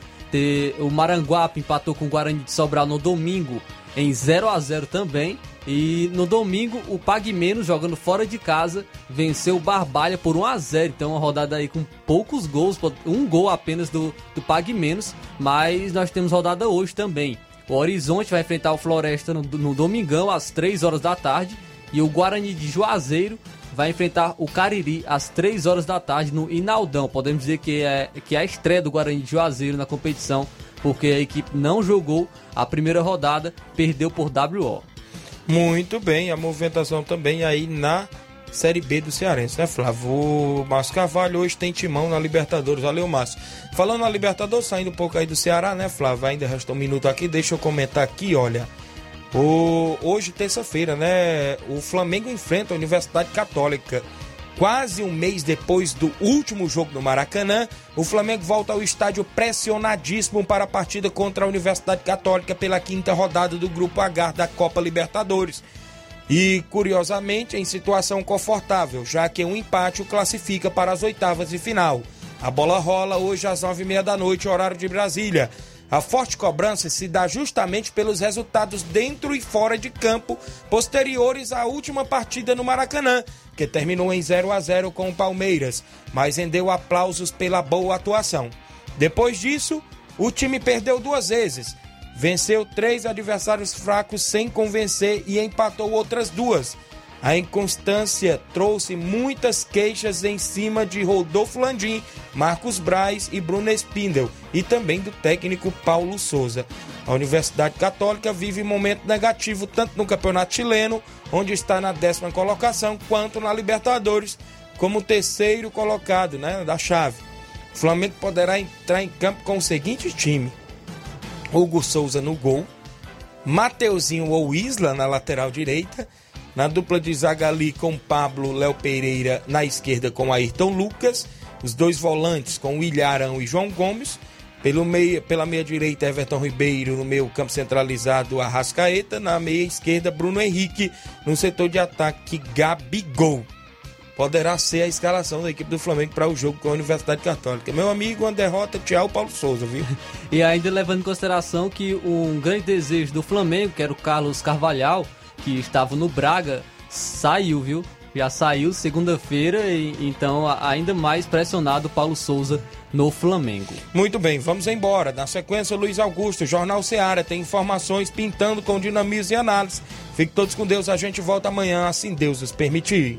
O Maranguape empatou com o Guarani de Sobral no domingo em 0 a 0 também. E no domingo, o Pague Menos, jogando fora de casa, venceu o Barbalha por 1 a 0 Então, uma rodada aí com poucos gols, um gol apenas do, do Pague Menos. Mas nós temos rodada hoje também. O Horizonte vai enfrentar o Floresta no, no domingão, às 3 horas da tarde. E o Guarani de Juazeiro vai enfrentar o Cariri às 3 horas da tarde no Inaldão. Podemos dizer que é, que é a estreia do Guarani de Juazeiro na competição, porque a equipe não jogou a primeira rodada, perdeu por WO. Muito bem, a movimentação também aí na Série B do Cearense, né, Flávio? O Márcio Carvalho hoje tem timão na Libertadores. Valeu, Márcio. Falando na Libertadores, saindo um pouco aí do Ceará, né, Flávio? Ainda resta um minuto aqui, deixa eu comentar aqui, olha. O... Hoje, terça-feira, né? O Flamengo enfrenta a Universidade Católica. Quase um mês depois do último jogo no Maracanã, o Flamengo volta ao estádio pressionadíssimo para a partida contra a Universidade Católica pela quinta rodada do Grupo H da Copa Libertadores. E, curiosamente, em situação confortável, já que um empate o classifica para as oitavas de final. A bola rola hoje às nove e meia da noite, horário de Brasília. A forte cobrança se dá justamente pelos resultados dentro e fora de campo posteriores à última partida no Maracanã, que terminou em 0 a 0 com o Palmeiras, mas rendeu aplausos pela boa atuação. Depois disso, o time perdeu duas vezes, venceu três adversários fracos sem convencer e empatou outras duas a inconstância trouxe muitas queixas em cima de Rodolfo Landim, Marcos Braz e Bruno Spindel e também do técnico Paulo Souza. A Universidade Católica vive momento negativo tanto no Campeonato Chileno, onde está na décima colocação, quanto na Libertadores, como terceiro colocado né, da chave. O Flamengo poderá entrar em campo com o seguinte time: Hugo Souza no gol, Mateuzinho ou Isla na lateral direita. Na dupla de zaga ali com Pablo Léo Pereira, na esquerda com Ayrton Lucas, os dois volantes com Ilharão e João Gomes, pelo meia, pela meia direita Everton Ribeiro, no meio campo centralizado Arrascaeta, na meia esquerda Bruno Henrique, no setor de ataque Gabigol. Poderá ser a escalação da equipe do Flamengo para o jogo com a Universidade Católica. Meu amigo, uma derrota, tchau, Paulo Souza, viu? e ainda levando em consideração que um grande desejo do Flamengo, que era o Carlos Carvalhal, que estava no Braga, saiu, viu? Já saiu segunda-feira então ainda mais pressionado Paulo Souza no Flamengo. Muito bem, vamos embora. Na sequência, Luiz Augusto, Jornal Seara, tem informações pintando com dinamismo e análise. Fique todos com Deus, a gente volta amanhã, assim Deus nos permitir.